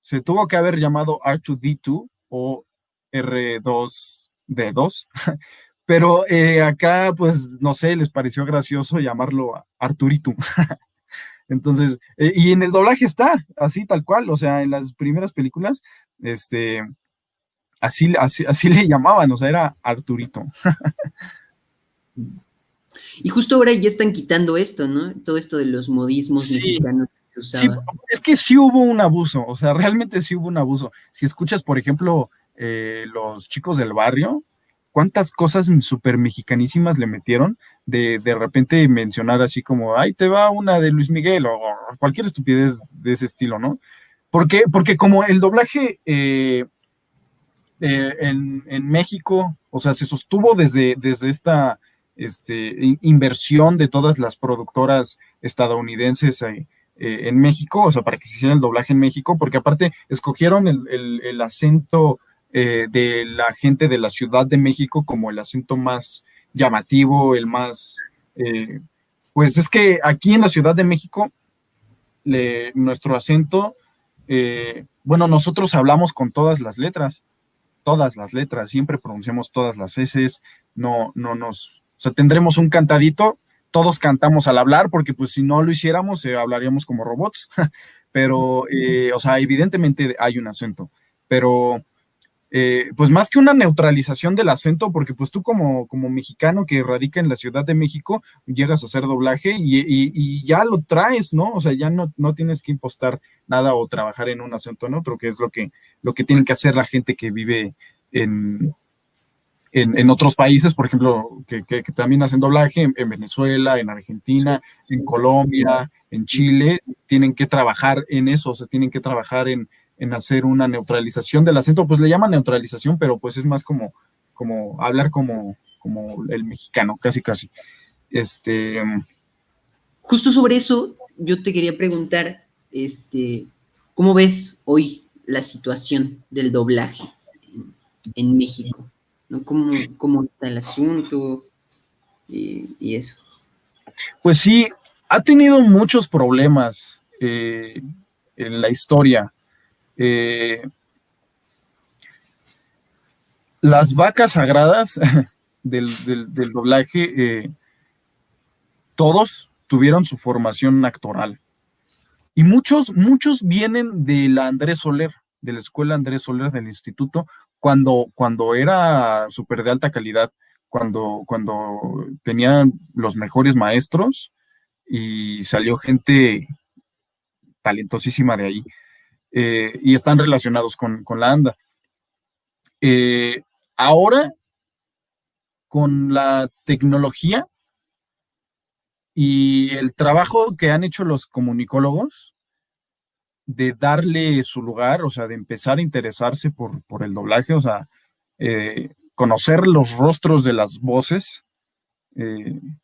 C: Se tuvo que haber llamado R2D2 o R2D2, pero eh, acá, pues, no sé, les pareció gracioso llamarlo Arturito. Entonces, eh, y en el doblaje está, así tal cual, o sea, en las primeras películas, este, así, así, así le llamaban, o sea, era Arturito.
B: Y justo ahora ya están quitando esto, ¿no? Todo esto de los modismos mexicanos.
C: Que se sí, es que sí hubo un abuso, o sea, realmente sí hubo un abuso. Si escuchas, por ejemplo, eh, los chicos del barrio, cuántas cosas súper mexicanísimas le metieron de de repente mencionar así como, ahí te va una de Luis Miguel o, cualquier estupidez de ese estilo, ¿no? Porque, porque como el doblaje eh, eh, en, en, México, o sea, se sostuvo desde, desde esta este, inversión de todas las productoras estadounidenses eh, en México, o sea, para que se hiciera el doblaje en México, porque aparte escogieron el, acento eh, de la gente de la Ciudad de México como el acento más llamativo, el más, pues es que aquí en la Ciudad de México, nuestro acento, bueno, nosotros hablamos con todas las letras, todas las letras, siempre pronunciamos todas las S, no, no nos o sea, tendremos un cantadito, todos cantamos al hablar, porque pues si no lo hiciéramos, eh, hablaríamos como robots, pero, eh, o sea, evidentemente hay un acento, pero eh, pues más que una neutralización del acento, porque pues tú como, como mexicano que radica en la Ciudad de México, llegas a hacer doblaje y, ya lo traes, ¿no? O sea, ya no, no tienes que impostar nada o trabajar en un acento en otro, que es lo que, lo que tienen que hacer la gente que vive en, en, otros países, por ejemplo, que, también hacen doblaje, en, Venezuela, en Argentina, en Colombia, en Chile, tienen que trabajar en eso, o sea, tienen que trabajar en, hacer una neutralización del acento, pues le llaman neutralización, pero pues es más como, como hablar como, como el mexicano, casi casi. Este.
B: Justo sobre eso, yo te quería preguntar, este, ¿cómo ves hoy la situación del doblaje en México? ¿Cómo, está el asunto y, eso?
C: Pues sí, ha tenido muchos problemas eh, en la historia. Eh, las vacas sagradas del, doblaje, eh, todos tuvieron su formación actoral. Y muchos, muchos vienen de la Andrés Soler, de la escuela Andrés Soler del instituto, cuando, cuando era súper de alta calidad, cuando, cuando tenían los mejores maestros y salió gente talentosísima de ahí eh, y están relacionados con, la ANDA. Eh, ahora, con la tecnología y el trabajo que han hecho los comunicólogos, de darle su lugar, o sea, de empezar a interesarse por, por el doblaje, o sea, eh, conocer los rostros de las voces,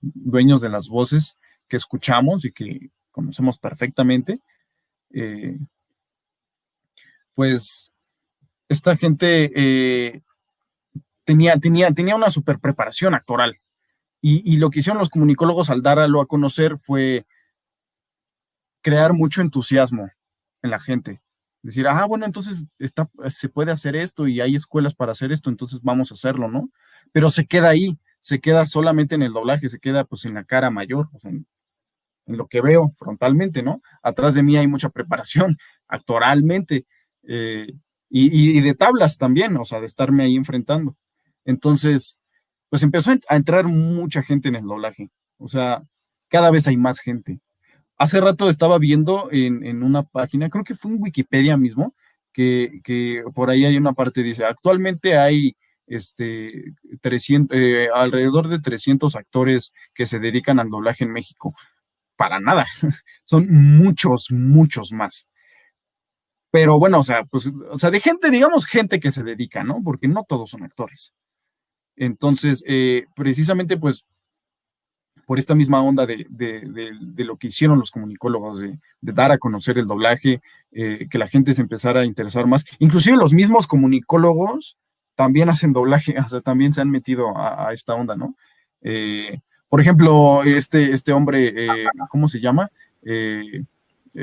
C: dueños de las voces que escuchamos y que conocemos perfectamente, pues esta gente tenía, tenía, tenía una super preparación actoral. Y, lo que hicieron los comunicólogos al darlo a conocer fue crear mucho entusiasmo en la gente decir, ah, bueno, entonces se puede hacer esto y hay escuelas para hacer esto, entonces vamos a hacerlo, ¿no? Pero se queda ahí, se queda solamente en el doblaje, se queda pues en la cara mayor, en, lo que veo frontalmente, ¿no? Atrás de mí hay mucha preparación actoralmente eh, y, de tablas también, o sea, de estarme ahí enfrentando. Entonces, pues empezó a entrar mucha gente en el doblaje, o sea, cada vez hay más gente. Hace rato estaba viendo en, una página, creo que fue en Wikipedia mismo, que, que por ahí hay una parte, dice, actualmente hay este, 300, eh, alrededor de 300 actores que se dedican al doblaje en México. Para nada, son muchos, muchos más. Pero bueno, o sea, pues, o sea, de gente, digamos, gente que se dedica, ¿no? Porque no todos son actores. Entonces, eh, precisamente, pues, por esta misma onda de, lo que hicieron los comunicólogos, de, dar a conocer el doblaje, eh, que la gente se empezara a interesar más. Inclusive los mismos comunicólogos también hacen doblaje, o sea, también se han metido a, esta onda, ¿no? Eh, por ejemplo, este, este hombre, ¿cómo se llama?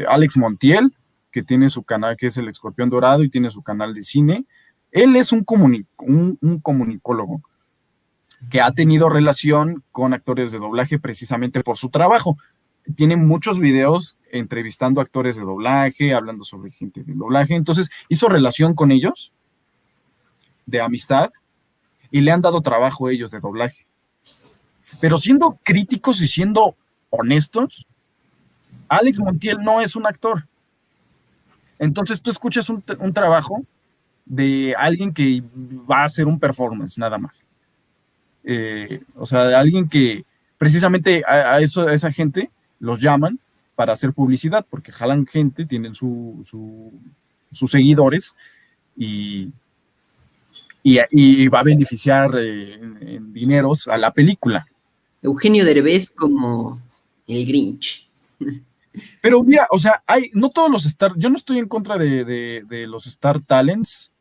C: Alex Montiel, que tiene su canal, que es el Escorpión Dorado y tiene su canal de cine. Él es un, un, comunicólogo que ha tenido relación con actores de doblaje precisamente por su trabajo. Tiene muchos videos entrevistando actores de doblaje, hablando sobre gente de doblaje. Entonces, hizo relación con ellos de amistad y le han dado trabajo a ellos de doblaje. Pero siendo críticos y siendo honestos, Alex Montiel no es un actor. Entonces tú escuchas un, trabajo de alguien que va a hacer un performance nada más. Eh, o sea, de alguien que precisamente a, esa gente los llaman para hacer publicidad, porque jalan gente, tienen sus seguidores y, y, va a beneficiar eh, en, dineros a la película.
B: Eugenio Derbez como el Grinch.
C: Pero mira, o sea, hay, no todos los Star, yo no estoy en contra de, los Star Talents,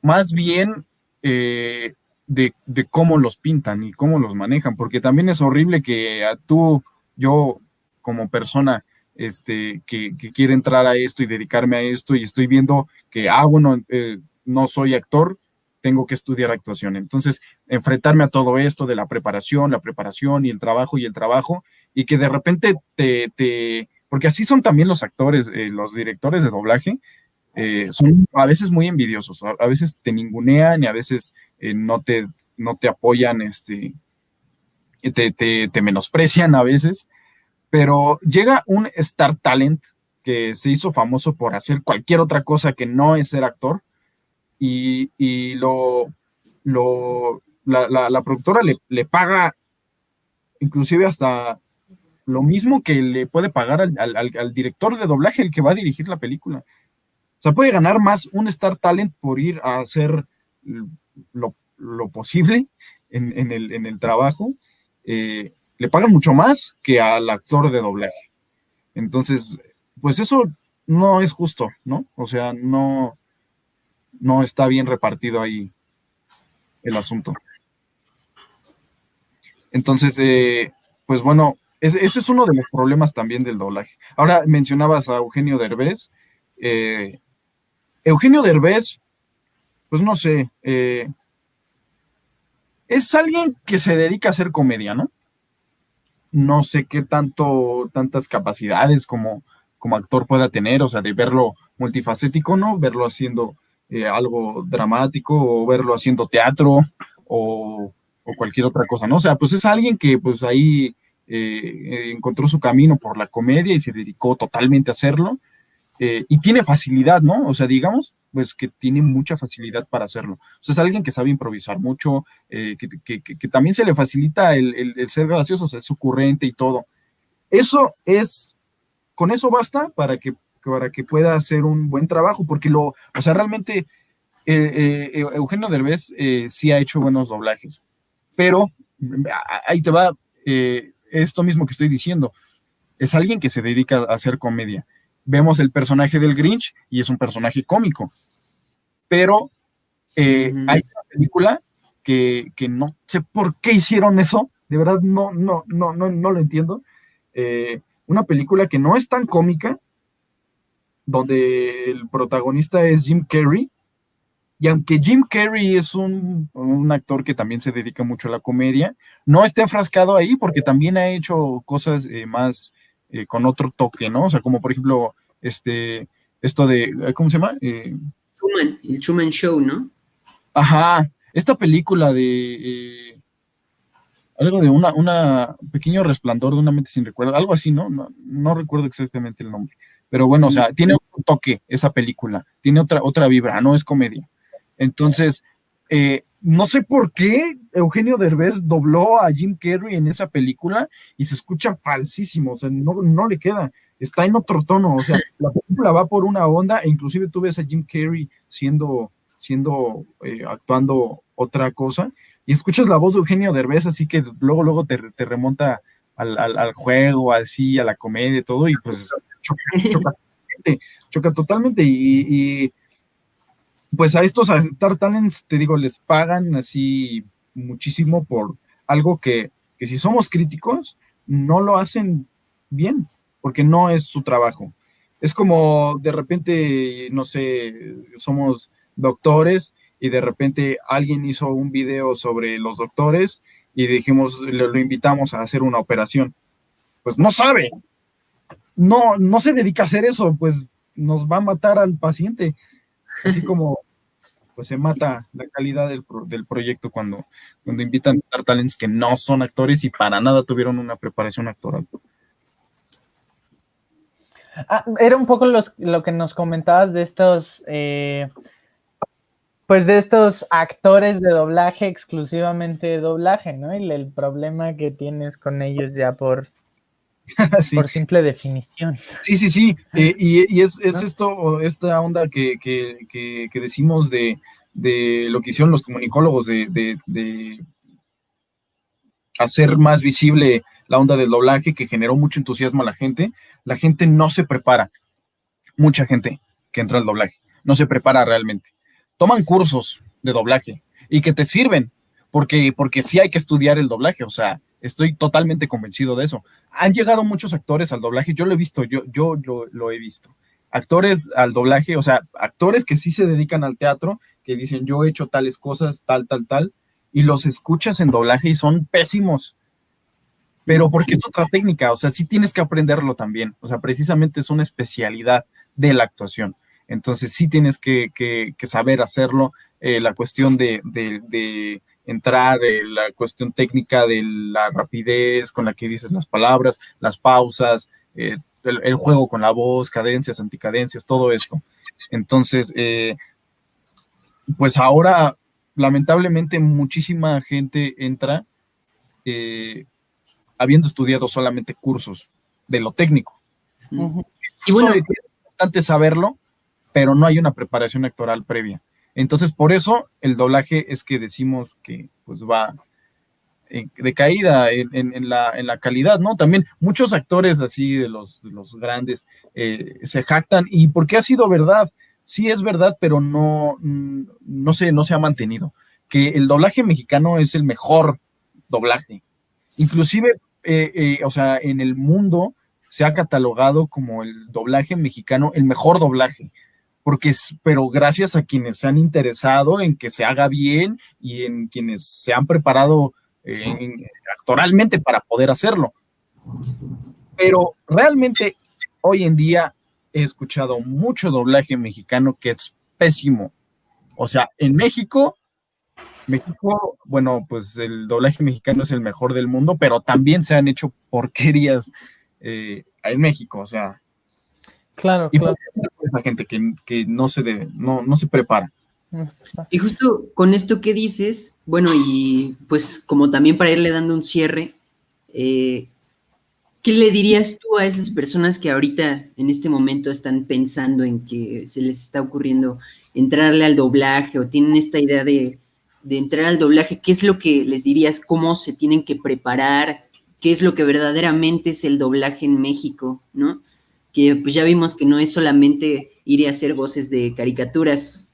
C: más bien eh, de, cómo los pintan y cómo los manejan, porque también es horrible que tú, yo como persona, este, que, quiere entrar a esto y dedicarme a esto y estoy viendo que, ah, bueno, eh, no soy actor, tengo que estudiar actuación. Entonces, enfrentarme a todo esto de la preparación, la preparación y el trabajo y el trabajo, y que de repente te, porque así son también los actores, eh, los directores de doblaje, eh, son a veces muy envidiosos, a, veces te ningunean y a veces eh, no, te, no te apoyan, este, te, te, te menosprecian a veces, pero llega un Star Talent que se hizo famoso por hacer cualquier otra cosa que no es ser actor, y, lo, lo la, productora le, paga inclusive hasta lo mismo que le puede pagar al, director de doblaje, el que va a dirigir la película. O sea, puede ganar más un Star Talent por ir a hacer lo, posible en, el, trabajo. Eh, le pagan mucho más que al actor de doblaje. Entonces, pues eso no es justo, ¿no? O sea, no, no está bien repartido ahí el asunto. Entonces, eh, pues bueno, ese, es uno de los problemas también del doblaje. Ahora mencionabas a Eugenio Derbez. Eh, Eugenio Derbez, pues no sé, eh, es alguien que se dedica a hacer comedia, ¿no? No sé qué tanto, tantas capacidades como, como actor pueda tener, o sea, de verlo multifacético, ¿no? Verlo haciendo eh, algo dramático o verlo haciendo teatro o, cualquier otra cosa, ¿no? O sea, pues es alguien que pues ahí eh, encontró su camino por la comedia y se dedicó totalmente a hacerlo eh, y tiene facilidad, ¿no? O sea, digamos, pues que tiene mucha facilidad para hacerlo. O sea, es alguien que sabe improvisar mucho, que, también se le facilita el, ser gracioso, o sea, es ocurrente y todo. Eso es, con eso basta para que para que pueda hacer un buen trabajo, porque lo, o sea, realmente eh, eh, Eugenio Derbez eh, sí ha hecho buenos doblajes, pero ahí te va esto mismo que estoy diciendo, es alguien que se dedica a hacer comedia. Vemos el personaje del Grinch y es un personaje cómico, pero hay una película que, no sé por qué hicieron eso, de verdad no, no, no, no, no lo entiendo. una película que no es tan cómica, donde el protagonista es Jim Carrey. Y aunque Jim Carrey es un, actor que también se dedica mucho a la comedia, no está enfrascado ahí porque también ha hecho cosas eh, más eh, con otro toque, ¿no? O sea, como por ejemplo, este, esto de, ¿cómo se llama? Eh,
B: Truman, el Truman Show, ¿no?
C: Ajá, esta película de algo de una, una pequeño resplandor de una mente sin recuerdo, algo así, ¿no? ¿no? No recuerdo exactamente el nombre. Pero bueno, o sea, tiene otro toque esa película, tiene otra, otra vibra, no es comedia. Entonces, eh, no sé por qué Eugenio Derbez dobló a Jim Carrey en esa película y se escucha falsísimo, o sea, no, no le queda, está en otro tono, o sea, la película va por una onda e inclusive tú ves a Jim Carrey siendo, siendo, eh, actuando otra cosa y escuchas la voz de Eugenio Derbez, así que luego, luego te, remonta al, juego, así, a la comedia y todo, y pues choca, totalmente, choca totalmente. Y, pues a estos Star Talents, te digo, les pagan así muchísimo por algo que, que si somos críticos, no lo hacen bien, porque no es su trabajo. Es como de repente, no sé, somos doctores y de repente alguien hizo un video sobre los doctores y dijimos, lo, invitamos a hacer una operación. Pues no sabe, no, no se dedica a hacer eso, pues nos va a matar al paciente. Así como pues se mata la calidad del, del proyecto cuando, cuando invitan a Star Talents que no son actores y para nada tuvieron una preparación actoral.
A: Ah, era un poco lo que nos comentabas de estos eh, pues de estos actores de doblaje, exclusivamente de doblaje, ¿no? Y el problema que tienes con ellos ya por, por simple definición.
C: Sí, sí, sí. Eh, y, es, esto, esta onda que, decimos de, lo que hicieron los comunicólogos, de, de, hacer más visible la onda del doblaje que generó mucho entusiasmo a la gente. La gente no se prepara. Mucha gente que entra al doblaje no se prepara realmente toman cursos de doblaje y que te sirven, porque, porque sí hay que estudiar el doblaje, o sea, estoy totalmente convencido de eso. Han llegado muchos actores al doblaje, yo lo he visto, yo, yo lo, he visto. Actores al doblaje, o sea, actores que sí se dedican al teatro, que dicen yo he hecho tales cosas, tal, tal, tal, y los escuchas en doblaje y son pésimos. Pero porque es otra técnica, o sea, sí tienes que aprenderlo también. O sea, precisamente es una especialidad de la actuación. Entonces sí tienes que, saber hacerlo. Eh, la cuestión de, entrar, eh, la cuestión técnica de la rapidez con la que dices las palabras, las pausas, eh, el, juego con la voz, cadencias, anticadencias, todo esto. Entonces, pues ahora, lamentablemente, muchísima gente entra habiendo estudiado solamente cursos de lo técnico. Y bueno, es importante saberlo pero no hay una preparación actoral previa. Entonces, por eso el doblaje es que decimos que pues va de caída en, la, calidad, ¿no? También muchos actores así de los, los grandes eh, se jactan, y porque ha sido verdad, sí es verdad, pero no, no, se, no se ha mantenido, que el doblaje mexicano es el mejor doblaje. Inclusive, eh, eh, o sea, en el mundo se ha catalogado como el doblaje mexicano el mejor doblaje porque pero gracias a quienes se han interesado en que se haga bien y en quienes se han preparado eh, actoralmente para poder hacerlo. Pero realmente hoy en día he escuchado mucho doblaje mexicano que es pésimo. O sea, en México, México, bueno, pues el doblaje mexicano es el mejor del mundo, pero también se han hecho porquerías eh, en México, o sea,
A: Claro, claro.
C: La gente que, no, se no, no se prepara.
B: Y justo con esto que dices, bueno, y pues como también para irle dando un cierre, eh, ¿qué le dirías tú a esas personas que ahorita en este momento están pensando en que se les está ocurriendo entrarle al doblaje o tienen esta idea de, de entrar al doblaje? ¿Qué es lo que les dirías? ¿Cómo se tienen que preparar? ¿Qué es lo que verdaderamente es el doblaje en México? ¿No? Que pues ya vimos que no es solamente ir a hacer voces de caricaturas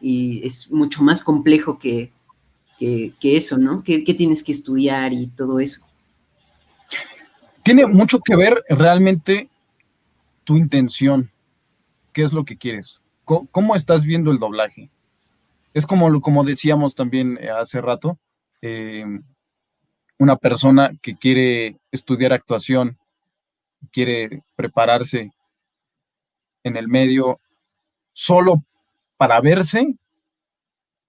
B: y es mucho más complejo que, eso, ¿no? ¿Qué, tienes que estudiar y todo eso?
C: Tiene mucho que ver realmente tu intención. qué es lo que quieres. ¿Cómo, estás viendo el doblaje? Es como, como decíamos también eh, hace rato, em, una persona que quiere estudiar actuación, quiere prepararse en el medio solo para verse,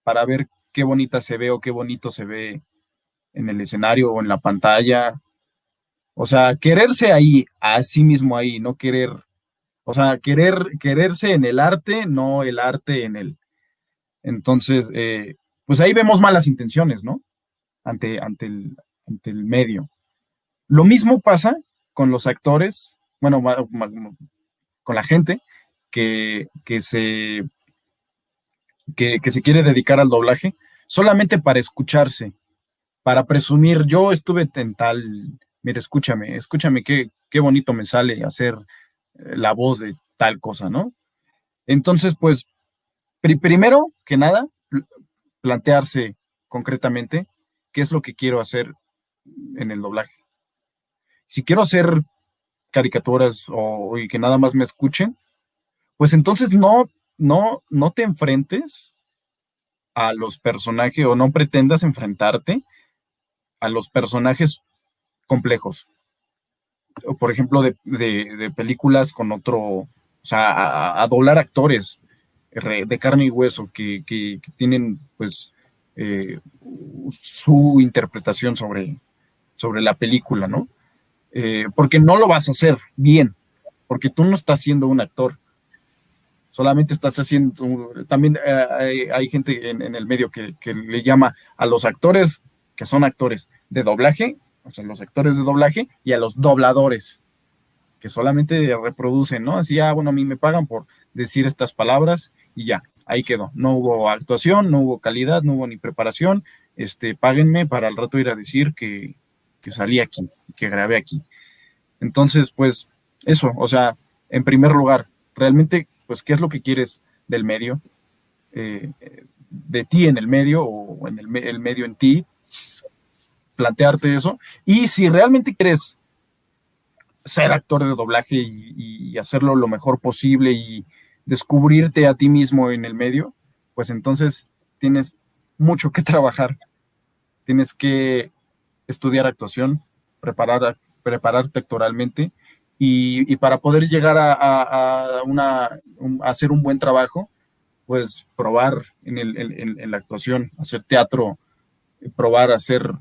C: para ver qué bonita se ve o qué bonito se ve en el escenario o en la pantalla. O sea, quererse ahí, a sí mismo ahí, no querer, o sea, querer, quererse en el arte, no el arte en él. Entonces, eh, pues ahí vemos malas intenciones, ¿no? Ante, ante, el, ante el medio. Lo mismo pasa con los actores, bueno, con la gente que, que se, que, se quiere dedicar al doblaje solamente para escucharse, para presumir, yo estuve en tal, mire, escúchame, escúchame qué, qué bonito me sale hacer eh, la voz de tal cosa, ¿no? Entonces, pues, primero que nada, plantearse concretamente qué es lo que quiero hacer en el doblaje. Si quiero hacer caricaturas o y que nada más me escuchen, pues entonces no, no, no te enfrentes a los personajes o no pretendas enfrentarte a los personajes complejos. Por ejemplo, de, películas con otro, o sea, a, doblar actores de carne y hueso que, tienen pues eh, su interpretación sobre, sobre la película, ¿no? Eh, porque no lo vas a hacer bien, porque tú no estás siendo un actor solamente estás haciendo, también eh, hay, gente en, el medio que, le llama a los actores que son actores de doblaje, o sea, los actores de doblaje, y a los dobladores, que solamente reproducen, ¿no? Así, ah, bueno, a mí me pagan por decir estas palabras y ya, ahí quedó. No hubo actuación, no hubo calidad, no hubo ni preparación, este, páguenme para al rato ir a decir que, que salí aquí, que grabé aquí. Entonces, pues, eso, o sea, en primer lugar, realmente pues, ¿qué es lo que quieres del medio? Eh, de ti en el medio o en el, medio en ti, plantearte eso. Y si realmente quieres ser actor de doblaje y, hacerlo lo mejor posible y descubrirte a ti mismo en el medio, pues entonces tienes mucho que trabajar. Tienes que estudiar actuación, preparar, actoralmente y, para poder llegar a, hacer un buen trabajo, pues probar en, la actuación, hacer teatro, probar hacer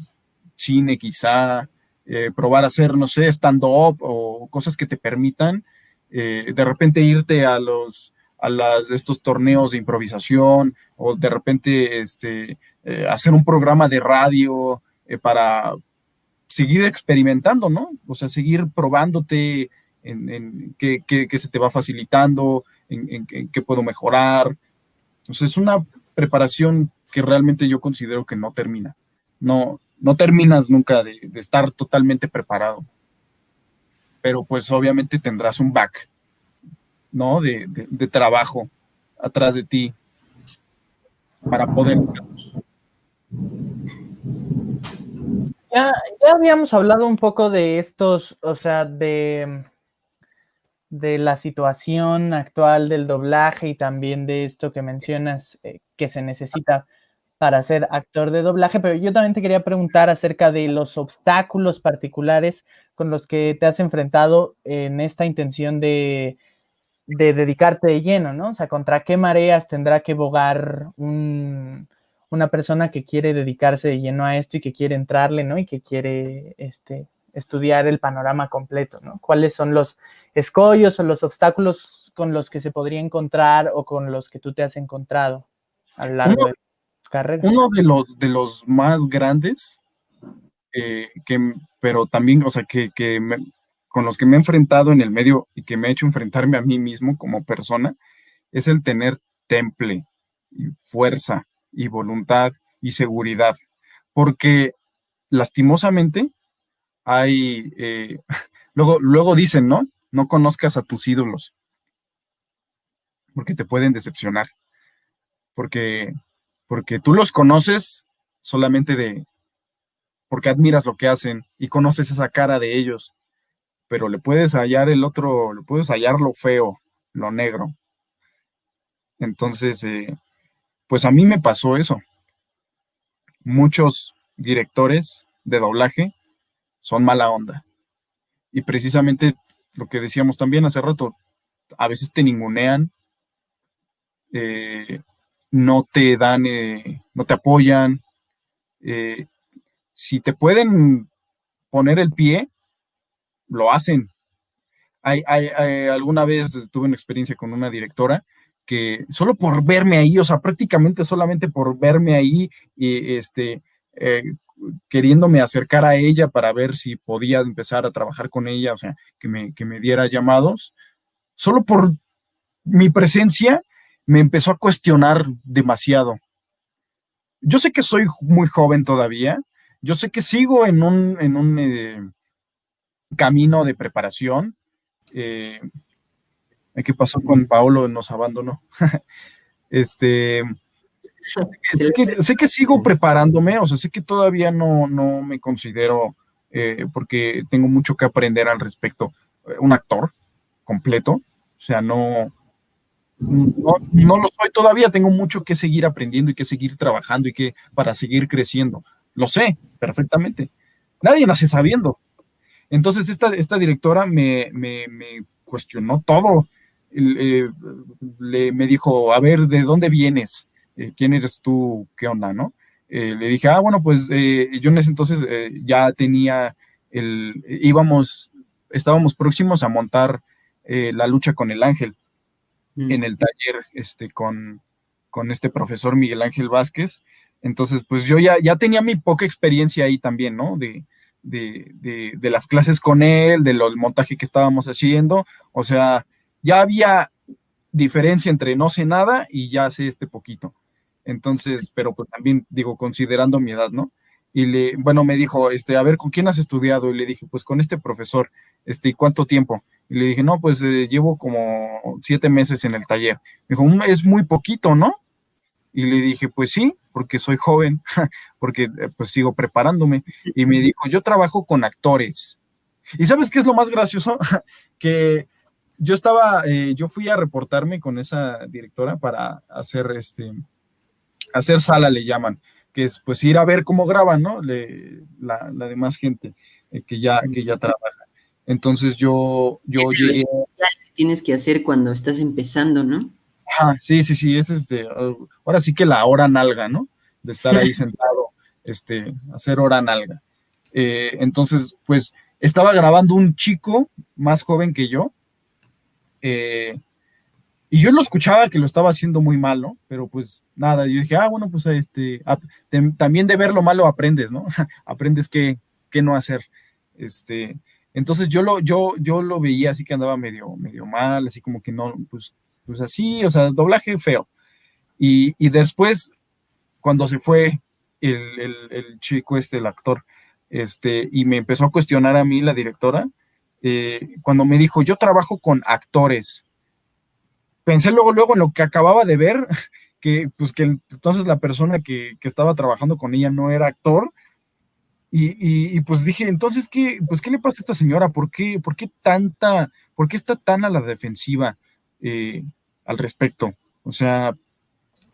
C: cine quizá, eh, probar hacer, no sé, stand-up o cosas que te permitan eh, de repente irte a los a las, estos torneos de improvisación o de repente este, eh, hacer un programa de radio para, seguir experimentando, ¿no? O sea, seguir probándote en, qué, se te va facilitando, en, qué puedo mejorar. O sea, es una preparación que realmente yo considero que no termina. No, no terminas nunca de, estar totalmente preparado. Pero pues obviamente tendrás un back, ¿no? De trabajo atrás de ti para poder
A: ya, habíamos hablado un poco de estos, o sea, de, la situación actual del doblaje y también de esto que mencionas eh, que se necesita para ser actor de doblaje, pero yo también te quería preguntar acerca de los obstáculos particulares con los que te has enfrentado en esta intención de, de dedicarte de lleno, ¿no? O sea, ¿contra qué mareas tendrá que bogar un, una persona que quiere dedicarse de lleno a esto y que quiere entrarle, ¿no? Y que quiere este, estudiar el panorama completo, ¿no? ¿Cuáles son los escollos o los obstáculos con los que se podría encontrar o con los que tú te has encontrado a lo largo de tu carrera?
C: Uno de los, de los más grandes, eh, que, pero también, o sea, que, con los que me he enfrentado en el medio y que me ha hecho enfrentarme a mí mismo como persona, es el tener temple y fuerza y voluntad y seguridad, porque lastimosamente hay, eh, luego, luego dicen, ¿no? No conozcas a tus ídolos, porque te pueden decepcionar, porque, porque tú los conoces solamente de, porque admiras lo que hacen y conoces esa cara de ellos, pero le puedes hallar el otro, le puedes hallar lo feo, lo negro, Entonces, eh, pues a mí me pasó eso. Muchos directores de doblaje son mala onda. Y precisamente lo que decíamos también hace rato, a veces te ningunean, eh, no te dan, eh, no te apoyan. Eh, si te pueden poner el pie, lo hacen. Hay, alguna vez tuve una experiencia con una directora que solo por verme ahí, o sea, prácticamente solamente por verme ahí, y este, queriéndome acercar a ella para ver si podía empezar a trabajar con ella, o sea, que me, que me diera llamados, solo por mi presencia me empezó a cuestionar demasiado. Yo sé que soy muy joven todavía, yo sé que sigo en un, en un eh, camino de preparación. Eh, ¿Qué pasó con Paolo? Nos abandonó. este, sé que, sigo preparándome, o sea, sé que todavía no, no me considero, eh, porque tengo mucho que aprender al respecto, eh, un actor completo, o sea, no, no, no, lo soy todavía, tengo mucho que seguir aprendiendo y que seguir trabajando y que para seguir creciendo. Lo sé perfectamente. Nadie nace sabiendo. Entonces, esta, esta directora me, me, cuestionó todo. Eh, le, me dijo, a ver, ¿de dónde vienes? Eh, ¿quién eres tú? ¿Qué onda? ¿No? Eh, le dije, ah, bueno, pues eh, yo en ese entonces ya tenía el, íbamos, estábamos próximos a montar la lucha con el ángel mm. en el taller este, con, con este profesor Miguel Ángel Vázquez. Entonces, pues yo ya, ya tenía mi poca experiencia ahí también, ¿no? De, de, de, de las clases con él, del montaje que estábamos haciendo. O sea, ya había diferencia entre no sé nada y ya sé este poquito. Entonces, pero pues también digo, considerando mi edad, ¿no? Y le, bueno, me dijo, este, a ver, ¿con quién has estudiado? Y le dije, pues con este profesor, este, ¿y cuánto tiempo? Y le dije, no, pues eh, llevo como siete meses en el taller. Me dijo, mm, es muy poquito, ¿no? Y le dije, pues sí, porque soy joven, porque eh, pues sigo preparándome. Y me dijo, yo trabajo con actores. ¿Y sabes qué es lo más gracioso? que yo estaba, eh, yo fui a reportarme con esa directora para hacer este, hacer sala le llaman, que es pues ir a ver cómo graban, ¿no? la, demás gente eh, que, ya, que ya trabaja. Entonces yo, yo llegué...
B: Que tienes que hacer cuando estás empezando, ¿no?
C: sí, sí, sí, es este, ahora sí que la hora nalga, ¿no? De estar ahí sentado, este, hacer hora nalga. Eh, entonces, pues estaba grabando un chico más joven que yo, eh, y yo lo escuchaba que lo estaba haciendo muy malo, pero pues nada, yo dije, ah, bueno, pues este, también de ver lo malo aprendes, ¿no? aprendes qué, qué, no hacer. Este, entonces yo lo, yo, yo lo veía así que andaba medio, medio mal, así como que no, pues, pues así, o sea, doblaje feo. Y, y después, cuando se fue el, el, el, chico este, el actor, este, y me empezó a cuestionar a mí la directora, eh, cuando me dijo, yo trabajo con actores, pensé luego, luego en lo que acababa de ver, que pues que entonces la persona que, estaba trabajando con ella no era actor. Y, pues dije, entonces, ¿qué, pues, ¿qué le pasa a esta señora? ¿Por qué, por qué tanta, por qué está tan a la defensiva eh, al respecto? O sea,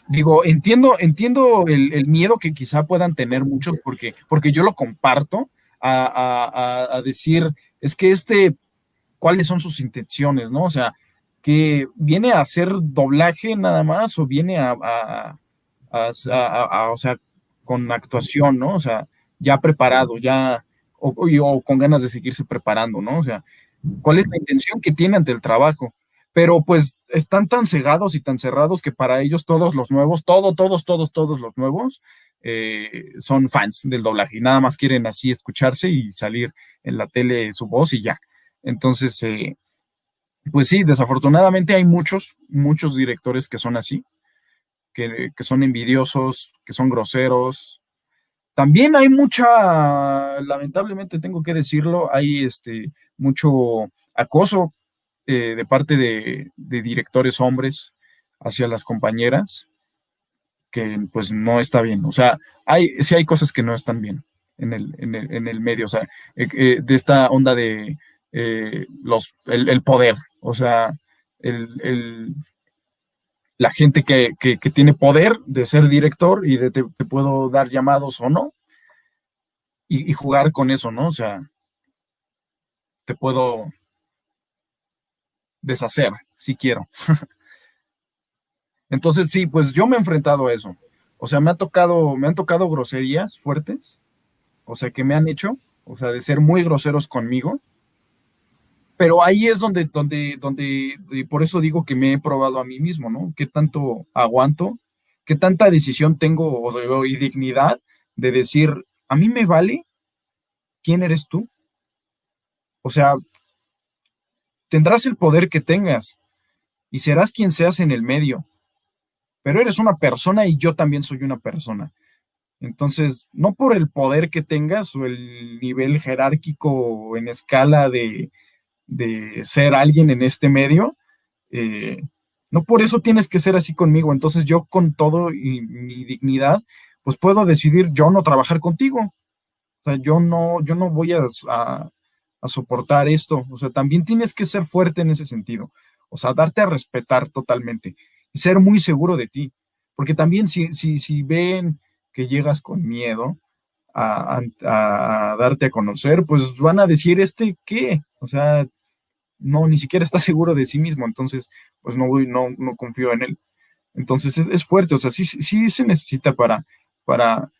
C: digo, entiendo, entiendo el, miedo que quizá puedan tener muchos, porque, porque yo lo comparto a, a, decir, es que este, ¿cuáles son sus intenciones? ¿No? O sea, que viene a hacer doblaje nada más o viene a, o sea, con actuación, ¿no? O sea, ya preparado, ya, o, con ganas de seguirse preparando, ¿no? O sea, ¿cuál es la intención que tiene ante el trabajo? Pero pues están tan cegados y tan cerrados que para ellos todos los nuevos, todos, todos, todos, todos los nuevos eh, son fans del doblaje y nada más quieren así escucharse y salir en la tele su voz y ya. Entonces, eh, pues sí, desafortunadamente hay muchos, muchos directores que son así, que, son envidiosos, que son groseros. También hay mucha, lamentablemente tengo que decirlo, hay este, mucho acoso eh, de parte de, directores hombres hacia las compañeras, que pues no está bien. O sea, hay, sí hay cosas que no están bien en el, en el, medio, o sea, eh, eh, de esta onda de los, el, poder, o sea, el, la gente que, tiene poder de ser director y de te, puedo dar llamados o no, y, jugar con eso, ¿no? O sea, te puedo deshacer si quiero. Entonces, sí, pues yo me he enfrentado a eso. O sea, me ha tocado, me han tocado groserías fuertes, o sea, que me han hecho, o sea, de ser muy groseros conmigo. Pero ahí es donde, donde, donde, por eso digo que me he probado a mí mismo, ¿no? ¿Qué tanto aguanto? ¿Qué tanta decisión tengo y dignidad de decir, a mí me vale quién eres tú? O sea, tendrás el poder que tengas y serás quien seas en el medio, pero eres una persona y yo también soy una persona. Entonces, no por el poder que tengas o el nivel jerárquico en escala de, ser alguien en este medio, eh, no por eso tienes que ser así conmigo. Entonces yo con todo y mi dignidad, pues puedo decidir yo no trabajar contigo. O sea, yo no, yo no voy a soportar esto. O sea, también tienes que ser fuerte en ese sentido. O sea, darte a respetar totalmente y ser muy seguro de ti. Porque también si, si, si ven que llegas con miedo a, darte a conocer, pues van a decir, ¿este qué? O sea, no, ni siquiera está seguro de sí mismo, entonces, pues no voy, no, no confío en él. Entonces es, fuerte, o sea, sí, sí se necesita para, para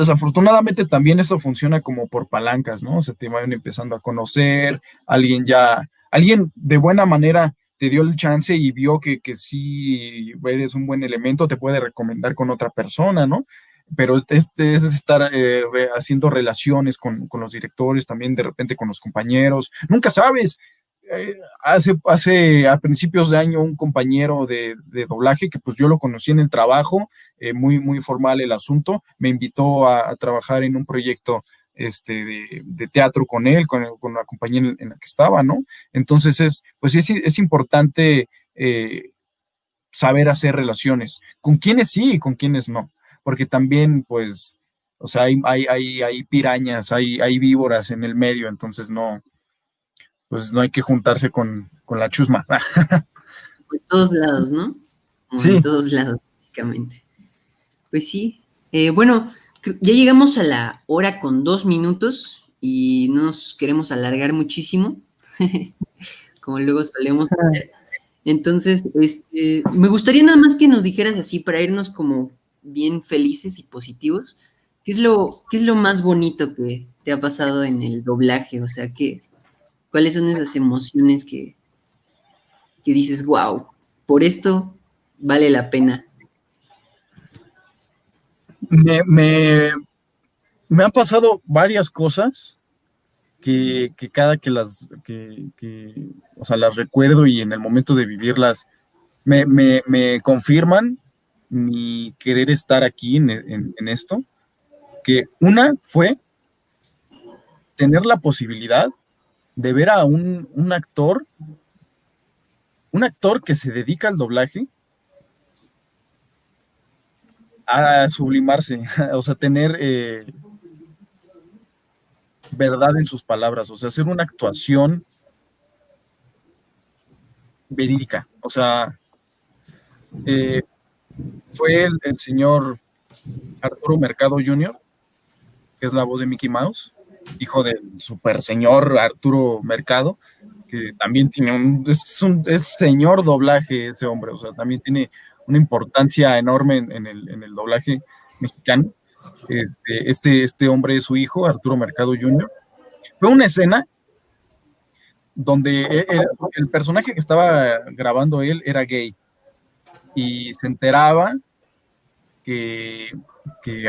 C: desafortunadamente también eso funciona como por palancas, ¿no? O sea, te van empezando a conocer, alguien ya, alguien de buena manera te dio el chance y vio que, que sí eres un buen elemento, te puede recomendar con otra persona, ¿no? Pero este es estar eh, haciendo relaciones con, con, los directores, también de repente con los compañeros. Nunca sabes, hace, hace a principios de año un compañero de, doblaje que pues yo lo conocí en el trabajo, eh, muy, muy formal el asunto, me invitó a, trabajar en un proyecto este, de, teatro con él, con, la compañía en, la que estaba, ¿no? Entonces es, pues es, es importante eh, saber hacer relaciones, con quienes sí y con quienes no, porque también pues, o sea, hay, hay, hay, hay pirañas, hay, hay víboras en el medio, entonces no, pues no hay que juntarse con, la chusma.
B: Por todos lados, ¿no? sí. En todos lados, básicamente. Pues sí. Eh, bueno, ya llegamos a la hora con dos minutos y no nos queremos alargar muchísimo, como luego solemos hacer. Entonces, este, me gustaría nada más que nos dijeras así para irnos como bien felices y positivos. ¿Qué es lo, qué es lo más bonito que te ha pasado en el doblaje? O sea, que ¿Cuáles son esas emociones que, que dices, wow, por esto vale la pena?
C: Me, me, han pasado varias cosas que, cada que las, que, o sea, las recuerdo y en el momento de vivirlas me, me, confirman mi querer estar aquí en, en, esto, que una fue tener la posibilidad de ver a un, actor, un actor que se dedica al doblaje, a sublimarse, o sea, tener eh, verdad en sus palabras, o sea, hacer una actuación verídica, o sea, eh, fue el, el, señor Arturo Mercado Jr., que es la voz de Mickey Mouse, hijo del super señor Arturo Mercado, que también tiene un es, un señor doblaje ese hombre, o sea, también tiene una importancia enorme en, el, doblaje mexicano. Este, este, este, hombre es su hijo, Arturo Mercado Jr. Fue una escena donde e, e, el, personaje que estaba grabando él era gay y se enteraba que,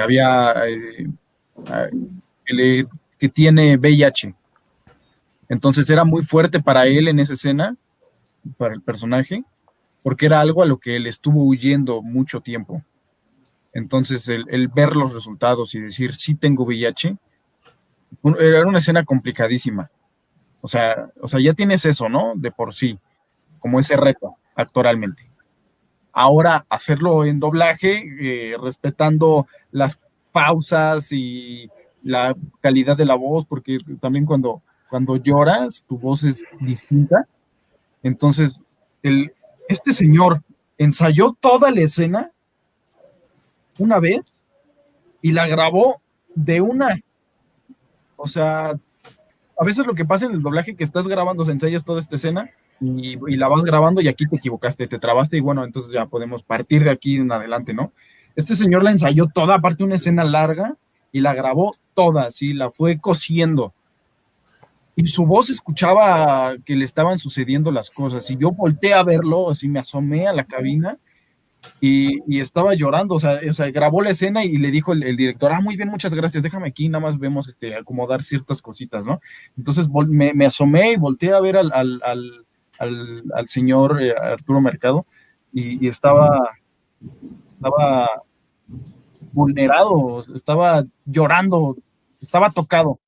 C: había eh, que le que tiene VIH. Entonces era muy fuerte para él en esa escena, para el personaje, porque era algo a lo que él estuvo huyendo mucho tiempo. Entonces el, ver los resultados y decir, sí tengo VIH, era una escena complicadísima. O sea, o sea, ya tienes eso, ¿no? De por sí, como ese reto actoralmente. Ahora hacerlo en doblaje, eh, respetando las pausas y la calidad de la voz, porque también cuando, cuando lloras, tu voz es distinta. Entonces, el, este señor ensayó toda la escena una vez y la grabó de una. O sea, a veces lo que pasa en el doblaje que estás grabando, se ensayas toda esta escena y, la vas grabando y aquí te equivocaste, te trabaste y bueno, entonces ya podemos partir de aquí en adelante, ¿no? Este señor la ensayó toda, aparte una escena larga y la grabó toda, así, la fue cosiendo. Y su voz escuchaba que le estaban sucediendo las cosas. Y yo volteé a verlo, así me asomé a la cabina y, estaba llorando, o sea, o sea, grabó la escena y le dijo el, director, ah, muy bien, muchas gracias, déjame aquí, nada más vemos este, acomodar ciertas cositas, ¿no? Entonces me, asomé y volteé a ver al, al, señor eh, Arturo Mercado y, estaba, estaba vulnerado, estaba llorando, estaba tocado.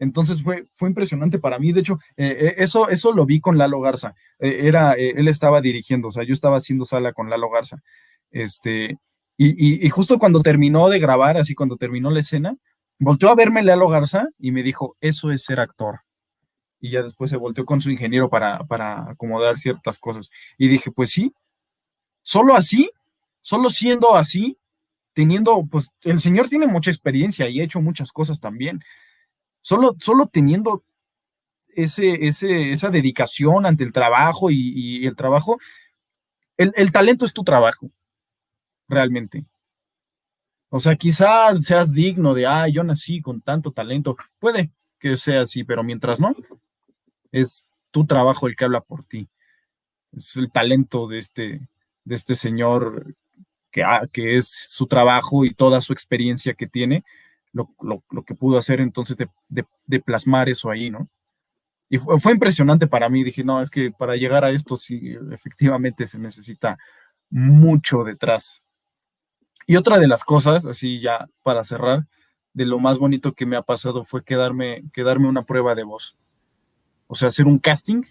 C: Entonces fue, fue impresionante para mí. De hecho, eh, eh, eso, eso lo vi con Lalo Garza. Eh, era, él estaba dirigiendo, o sea, yo estaba haciendo sala con Lalo Garza. Este, y, justo cuando terminó de grabar, así cuando terminó la escena, volteó a verme Lalo Garza y me dijo, eso es ser actor. Y ya después se volteó con su ingeniero para, para acomodar ciertas cosas. Y dije, pues sí, solo así, solo siendo así, teniendo, pues el señor tiene mucha experiencia y ha hecho muchas cosas también. Solo, solo teniendo ese, ese, esa dedicación ante el trabajo y, el trabajo, el, talento es tu trabajo, realmente. O sea, quizás seas digno de, ah, yo nací con tanto talento. Puede que sea así, pero mientras no, es tu trabajo el que habla por ti. Es el talento de este, de este señor que, ah, que es su trabajo y toda su experiencia que tiene lo, que pudo hacer entonces de, plasmar eso ahí, ¿no? Y fue, impresionante para mí, dije, no, es que para llegar a esto sí, efectivamente se necesita mucho detrás. Y otra de las cosas, así ya para cerrar, de lo más bonito que me ha pasado fue quedarme, quedarme una prueba de voz. O sea, hacer un casting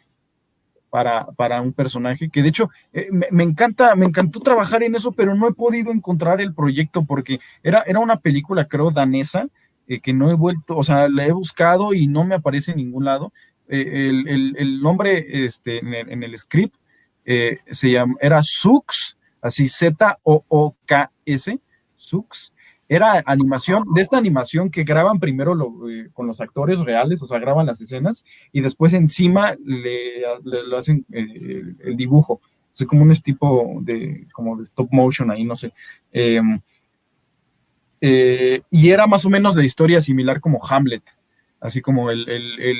C: para, para un personaje, que de hecho eh, me, encanta, me encantó trabajar en eso, pero no he podido encontrar el proyecto porque era, era una película, creo, danesa, eh, que no he vuelto, o sea, la he buscado y no me aparece en ningún lado. Eh, el, nombre este, en, el, script se llama, era Sux, así Z-O-O-K-S, Sux, era animación, de esta animación que graban primero eh, con los actores reales, o sea, graban las escenas y después encima le, hacen eh, el, dibujo. Es como un tipo de, como de stop motion ahí, no sé. Em, eh, y era más o menos de historia similar como Hamlet, así como el, el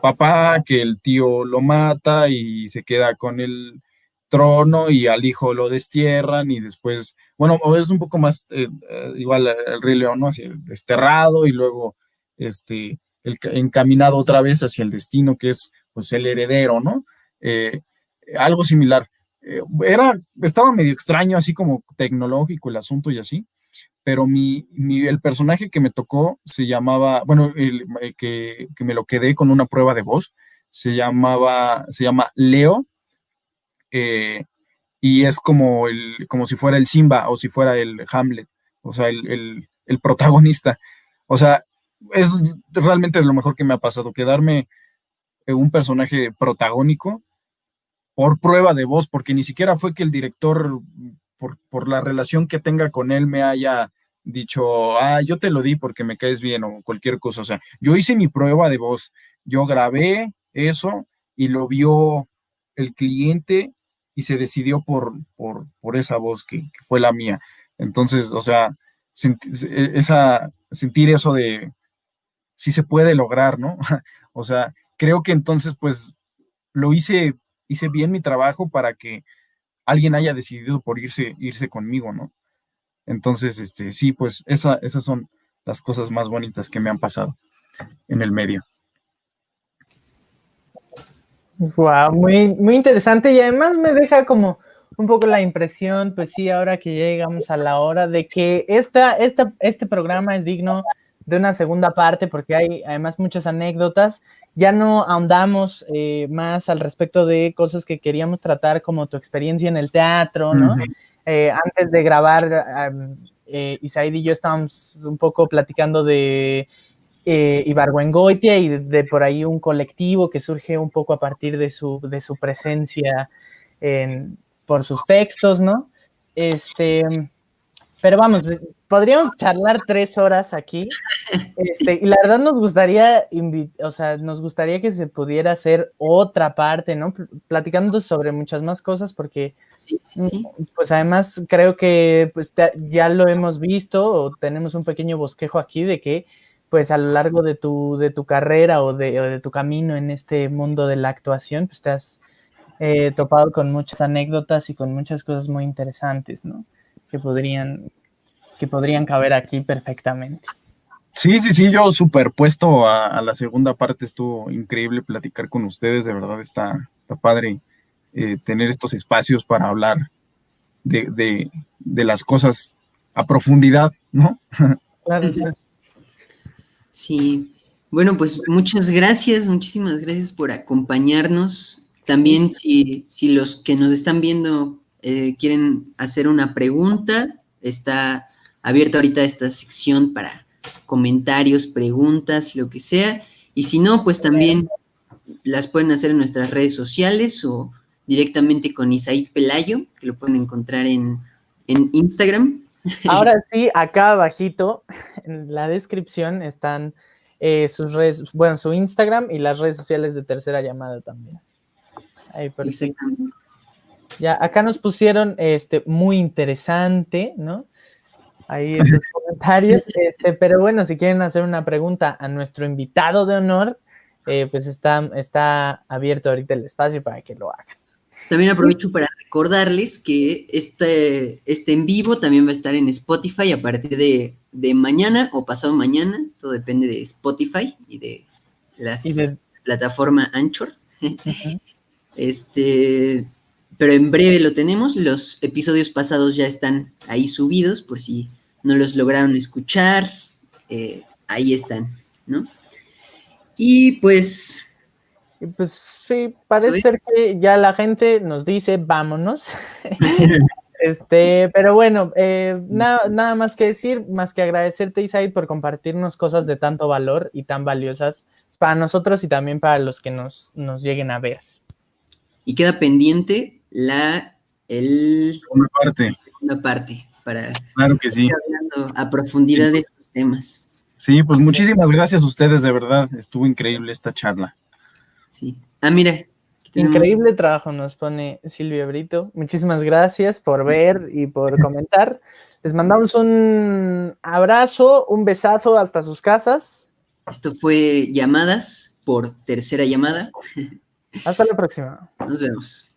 C: papá que el tío lo mata y se queda con el trono y al hijo lo destierran y después, bueno, es un poco más eh, eh, igual el rey león, ¿no? Así, desterrado y luego este, el, encaminado otra vez hacia el destino que es pues el heredero, ¿no? Eh, algo similar. era, estaba medio extraño, así como tecnológico el asunto y así, pero mi, el personaje que me tocó se llamaba, bueno, el, que, que me lo quedé con una prueba de voz, se llamaba, se llama Leo eh, y es como, el, como si fuera el Simba o si fuera el Hamlet, o sea, el, protagonista. O sea, es realmente lo mejor que me ha pasado, quedarme un personaje protagónico por prueba de voz, porque ni siquiera fue que el director, por, por, la relación que tenga con él, me haya dicho, ah, yo te lo di porque me caes bien o cualquier cosa. O sea, yo hice mi prueba de voz, yo grabé eso y lo vio el cliente y se decidió por, por, esa voz que, fue la mía. Entonces, o sea, e, esa, sentir eso de si se puede lograr, ¿no? o sea, creo que entonces, pues, lo hice, hice bien mi trabajo para que alguien haya decidido por irse, irse conmigo, ¿no? Entonces, este, sí, pues, esa, esas son las cosas más bonitas que me han pasado en el medio.
A: Wow, muy, muy interesante y además me deja como un poco la impresión, pues sí, ahora que llegamos a la hora de que esta, esta, este programa es digno de una segunda parte porque hay además muchas anécdotas. Ya no ahondamos eh, más al respecto de cosas que queríamos tratar como tu experiencia en el teatro, ¿no? Eh, antes de grabar, eh, Isaid y yo estábamos un poco platicando de eh, Ibargüengoitia y de, por ahí un colectivo que surge un poco a partir de su, de su presencia en, por sus textos, ¿no? Este, pero vamos, podríamos charlar tres horas aquí. Este, y la verdad nos gustaría, o sea, nos gustaría que se pudiera hacer otra parte, ¿no? Platicando sobre muchas más cosas, porque, mm, pues además creo que pues, ya lo hemos visto o tenemos un pequeño bosquejo aquí de que, pues a lo largo de tu, de tu carrera o de, de tu camino en este mundo de la actuación, pues te has eh, topado con muchas anécdotas y con muchas cosas muy interesantes, ¿no? que podrían, que podrían caber aquí perfectamente.
C: Sí, sí, sí, yo superpuesto a, a la segunda parte, estuvo increíble platicar con ustedes, de verdad está, está padre eh, tener estos espacios para hablar de, las cosas a profundidad, ¿no?
B: Claro, sí. Sí, bueno, pues muchas gracias, muchísimas gracias por acompañarnos. También si, si los que nos están viendo eh, quieren hacer una pregunta, está abierta ahorita esta sección para comentarios, preguntas, lo que sea. Y si no, pues también las pueden hacer en nuestras redes sociales o directamente con Isaí Pelayo, que lo pueden encontrar en, Instagram.
A: Ahora sí, acá abajito, en la descripción están eh, sus redes, bueno, su Instagram y las redes sociales de tercera llamada también. Ahí por ya, acá nos pusieron este muy interesante, ¿no? Ahí esos comentarios. Este, pero bueno, si quieren hacer una pregunta a nuestro invitado de honor, eh, pues está, está abierto ahorita el espacio para que lo hagan.
B: También aprovecho para recordarles que este, este en vivo también va a estar en Spotify a partir de, mañana o pasado mañana. Todo depende de Spotify y de la plataforma Anchor. Este, pero en breve lo tenemos. Los episodios pasados ya están ahí subidos, por si no los lograron escuchar, eh, ahí están, ¿no? Y pues...
A: Pues sí, parece ser que ya la gente nos dice vámonos. este, pero bueno, eh, nada, nada más que decir, más que agradecerte, Isaid, por compartirnos cosas de tanto valor y tan valiosas para nosotros y también para los que nos, nos lleguen a ver.
B: Y queda pendiente la el,
C: una parte.
B: Una parte para
C: claro que sí.
B: hablando a profundidad de estos temas.
C: Sí, pues muchísimas gracias a ustedes, de verdad, estuvo increíble esta charla.
B: Sí. Ah, mira.
A: Increíble trabajo nos pone Silvia Brito. Muchísimas gracias por ver y por comentar. Les mandamos un abrazo, un besazo hasta sus casas.
B: Esto fue llamadas por tercera llamada.
A: Hasta la próxima.
B: Nos vemos.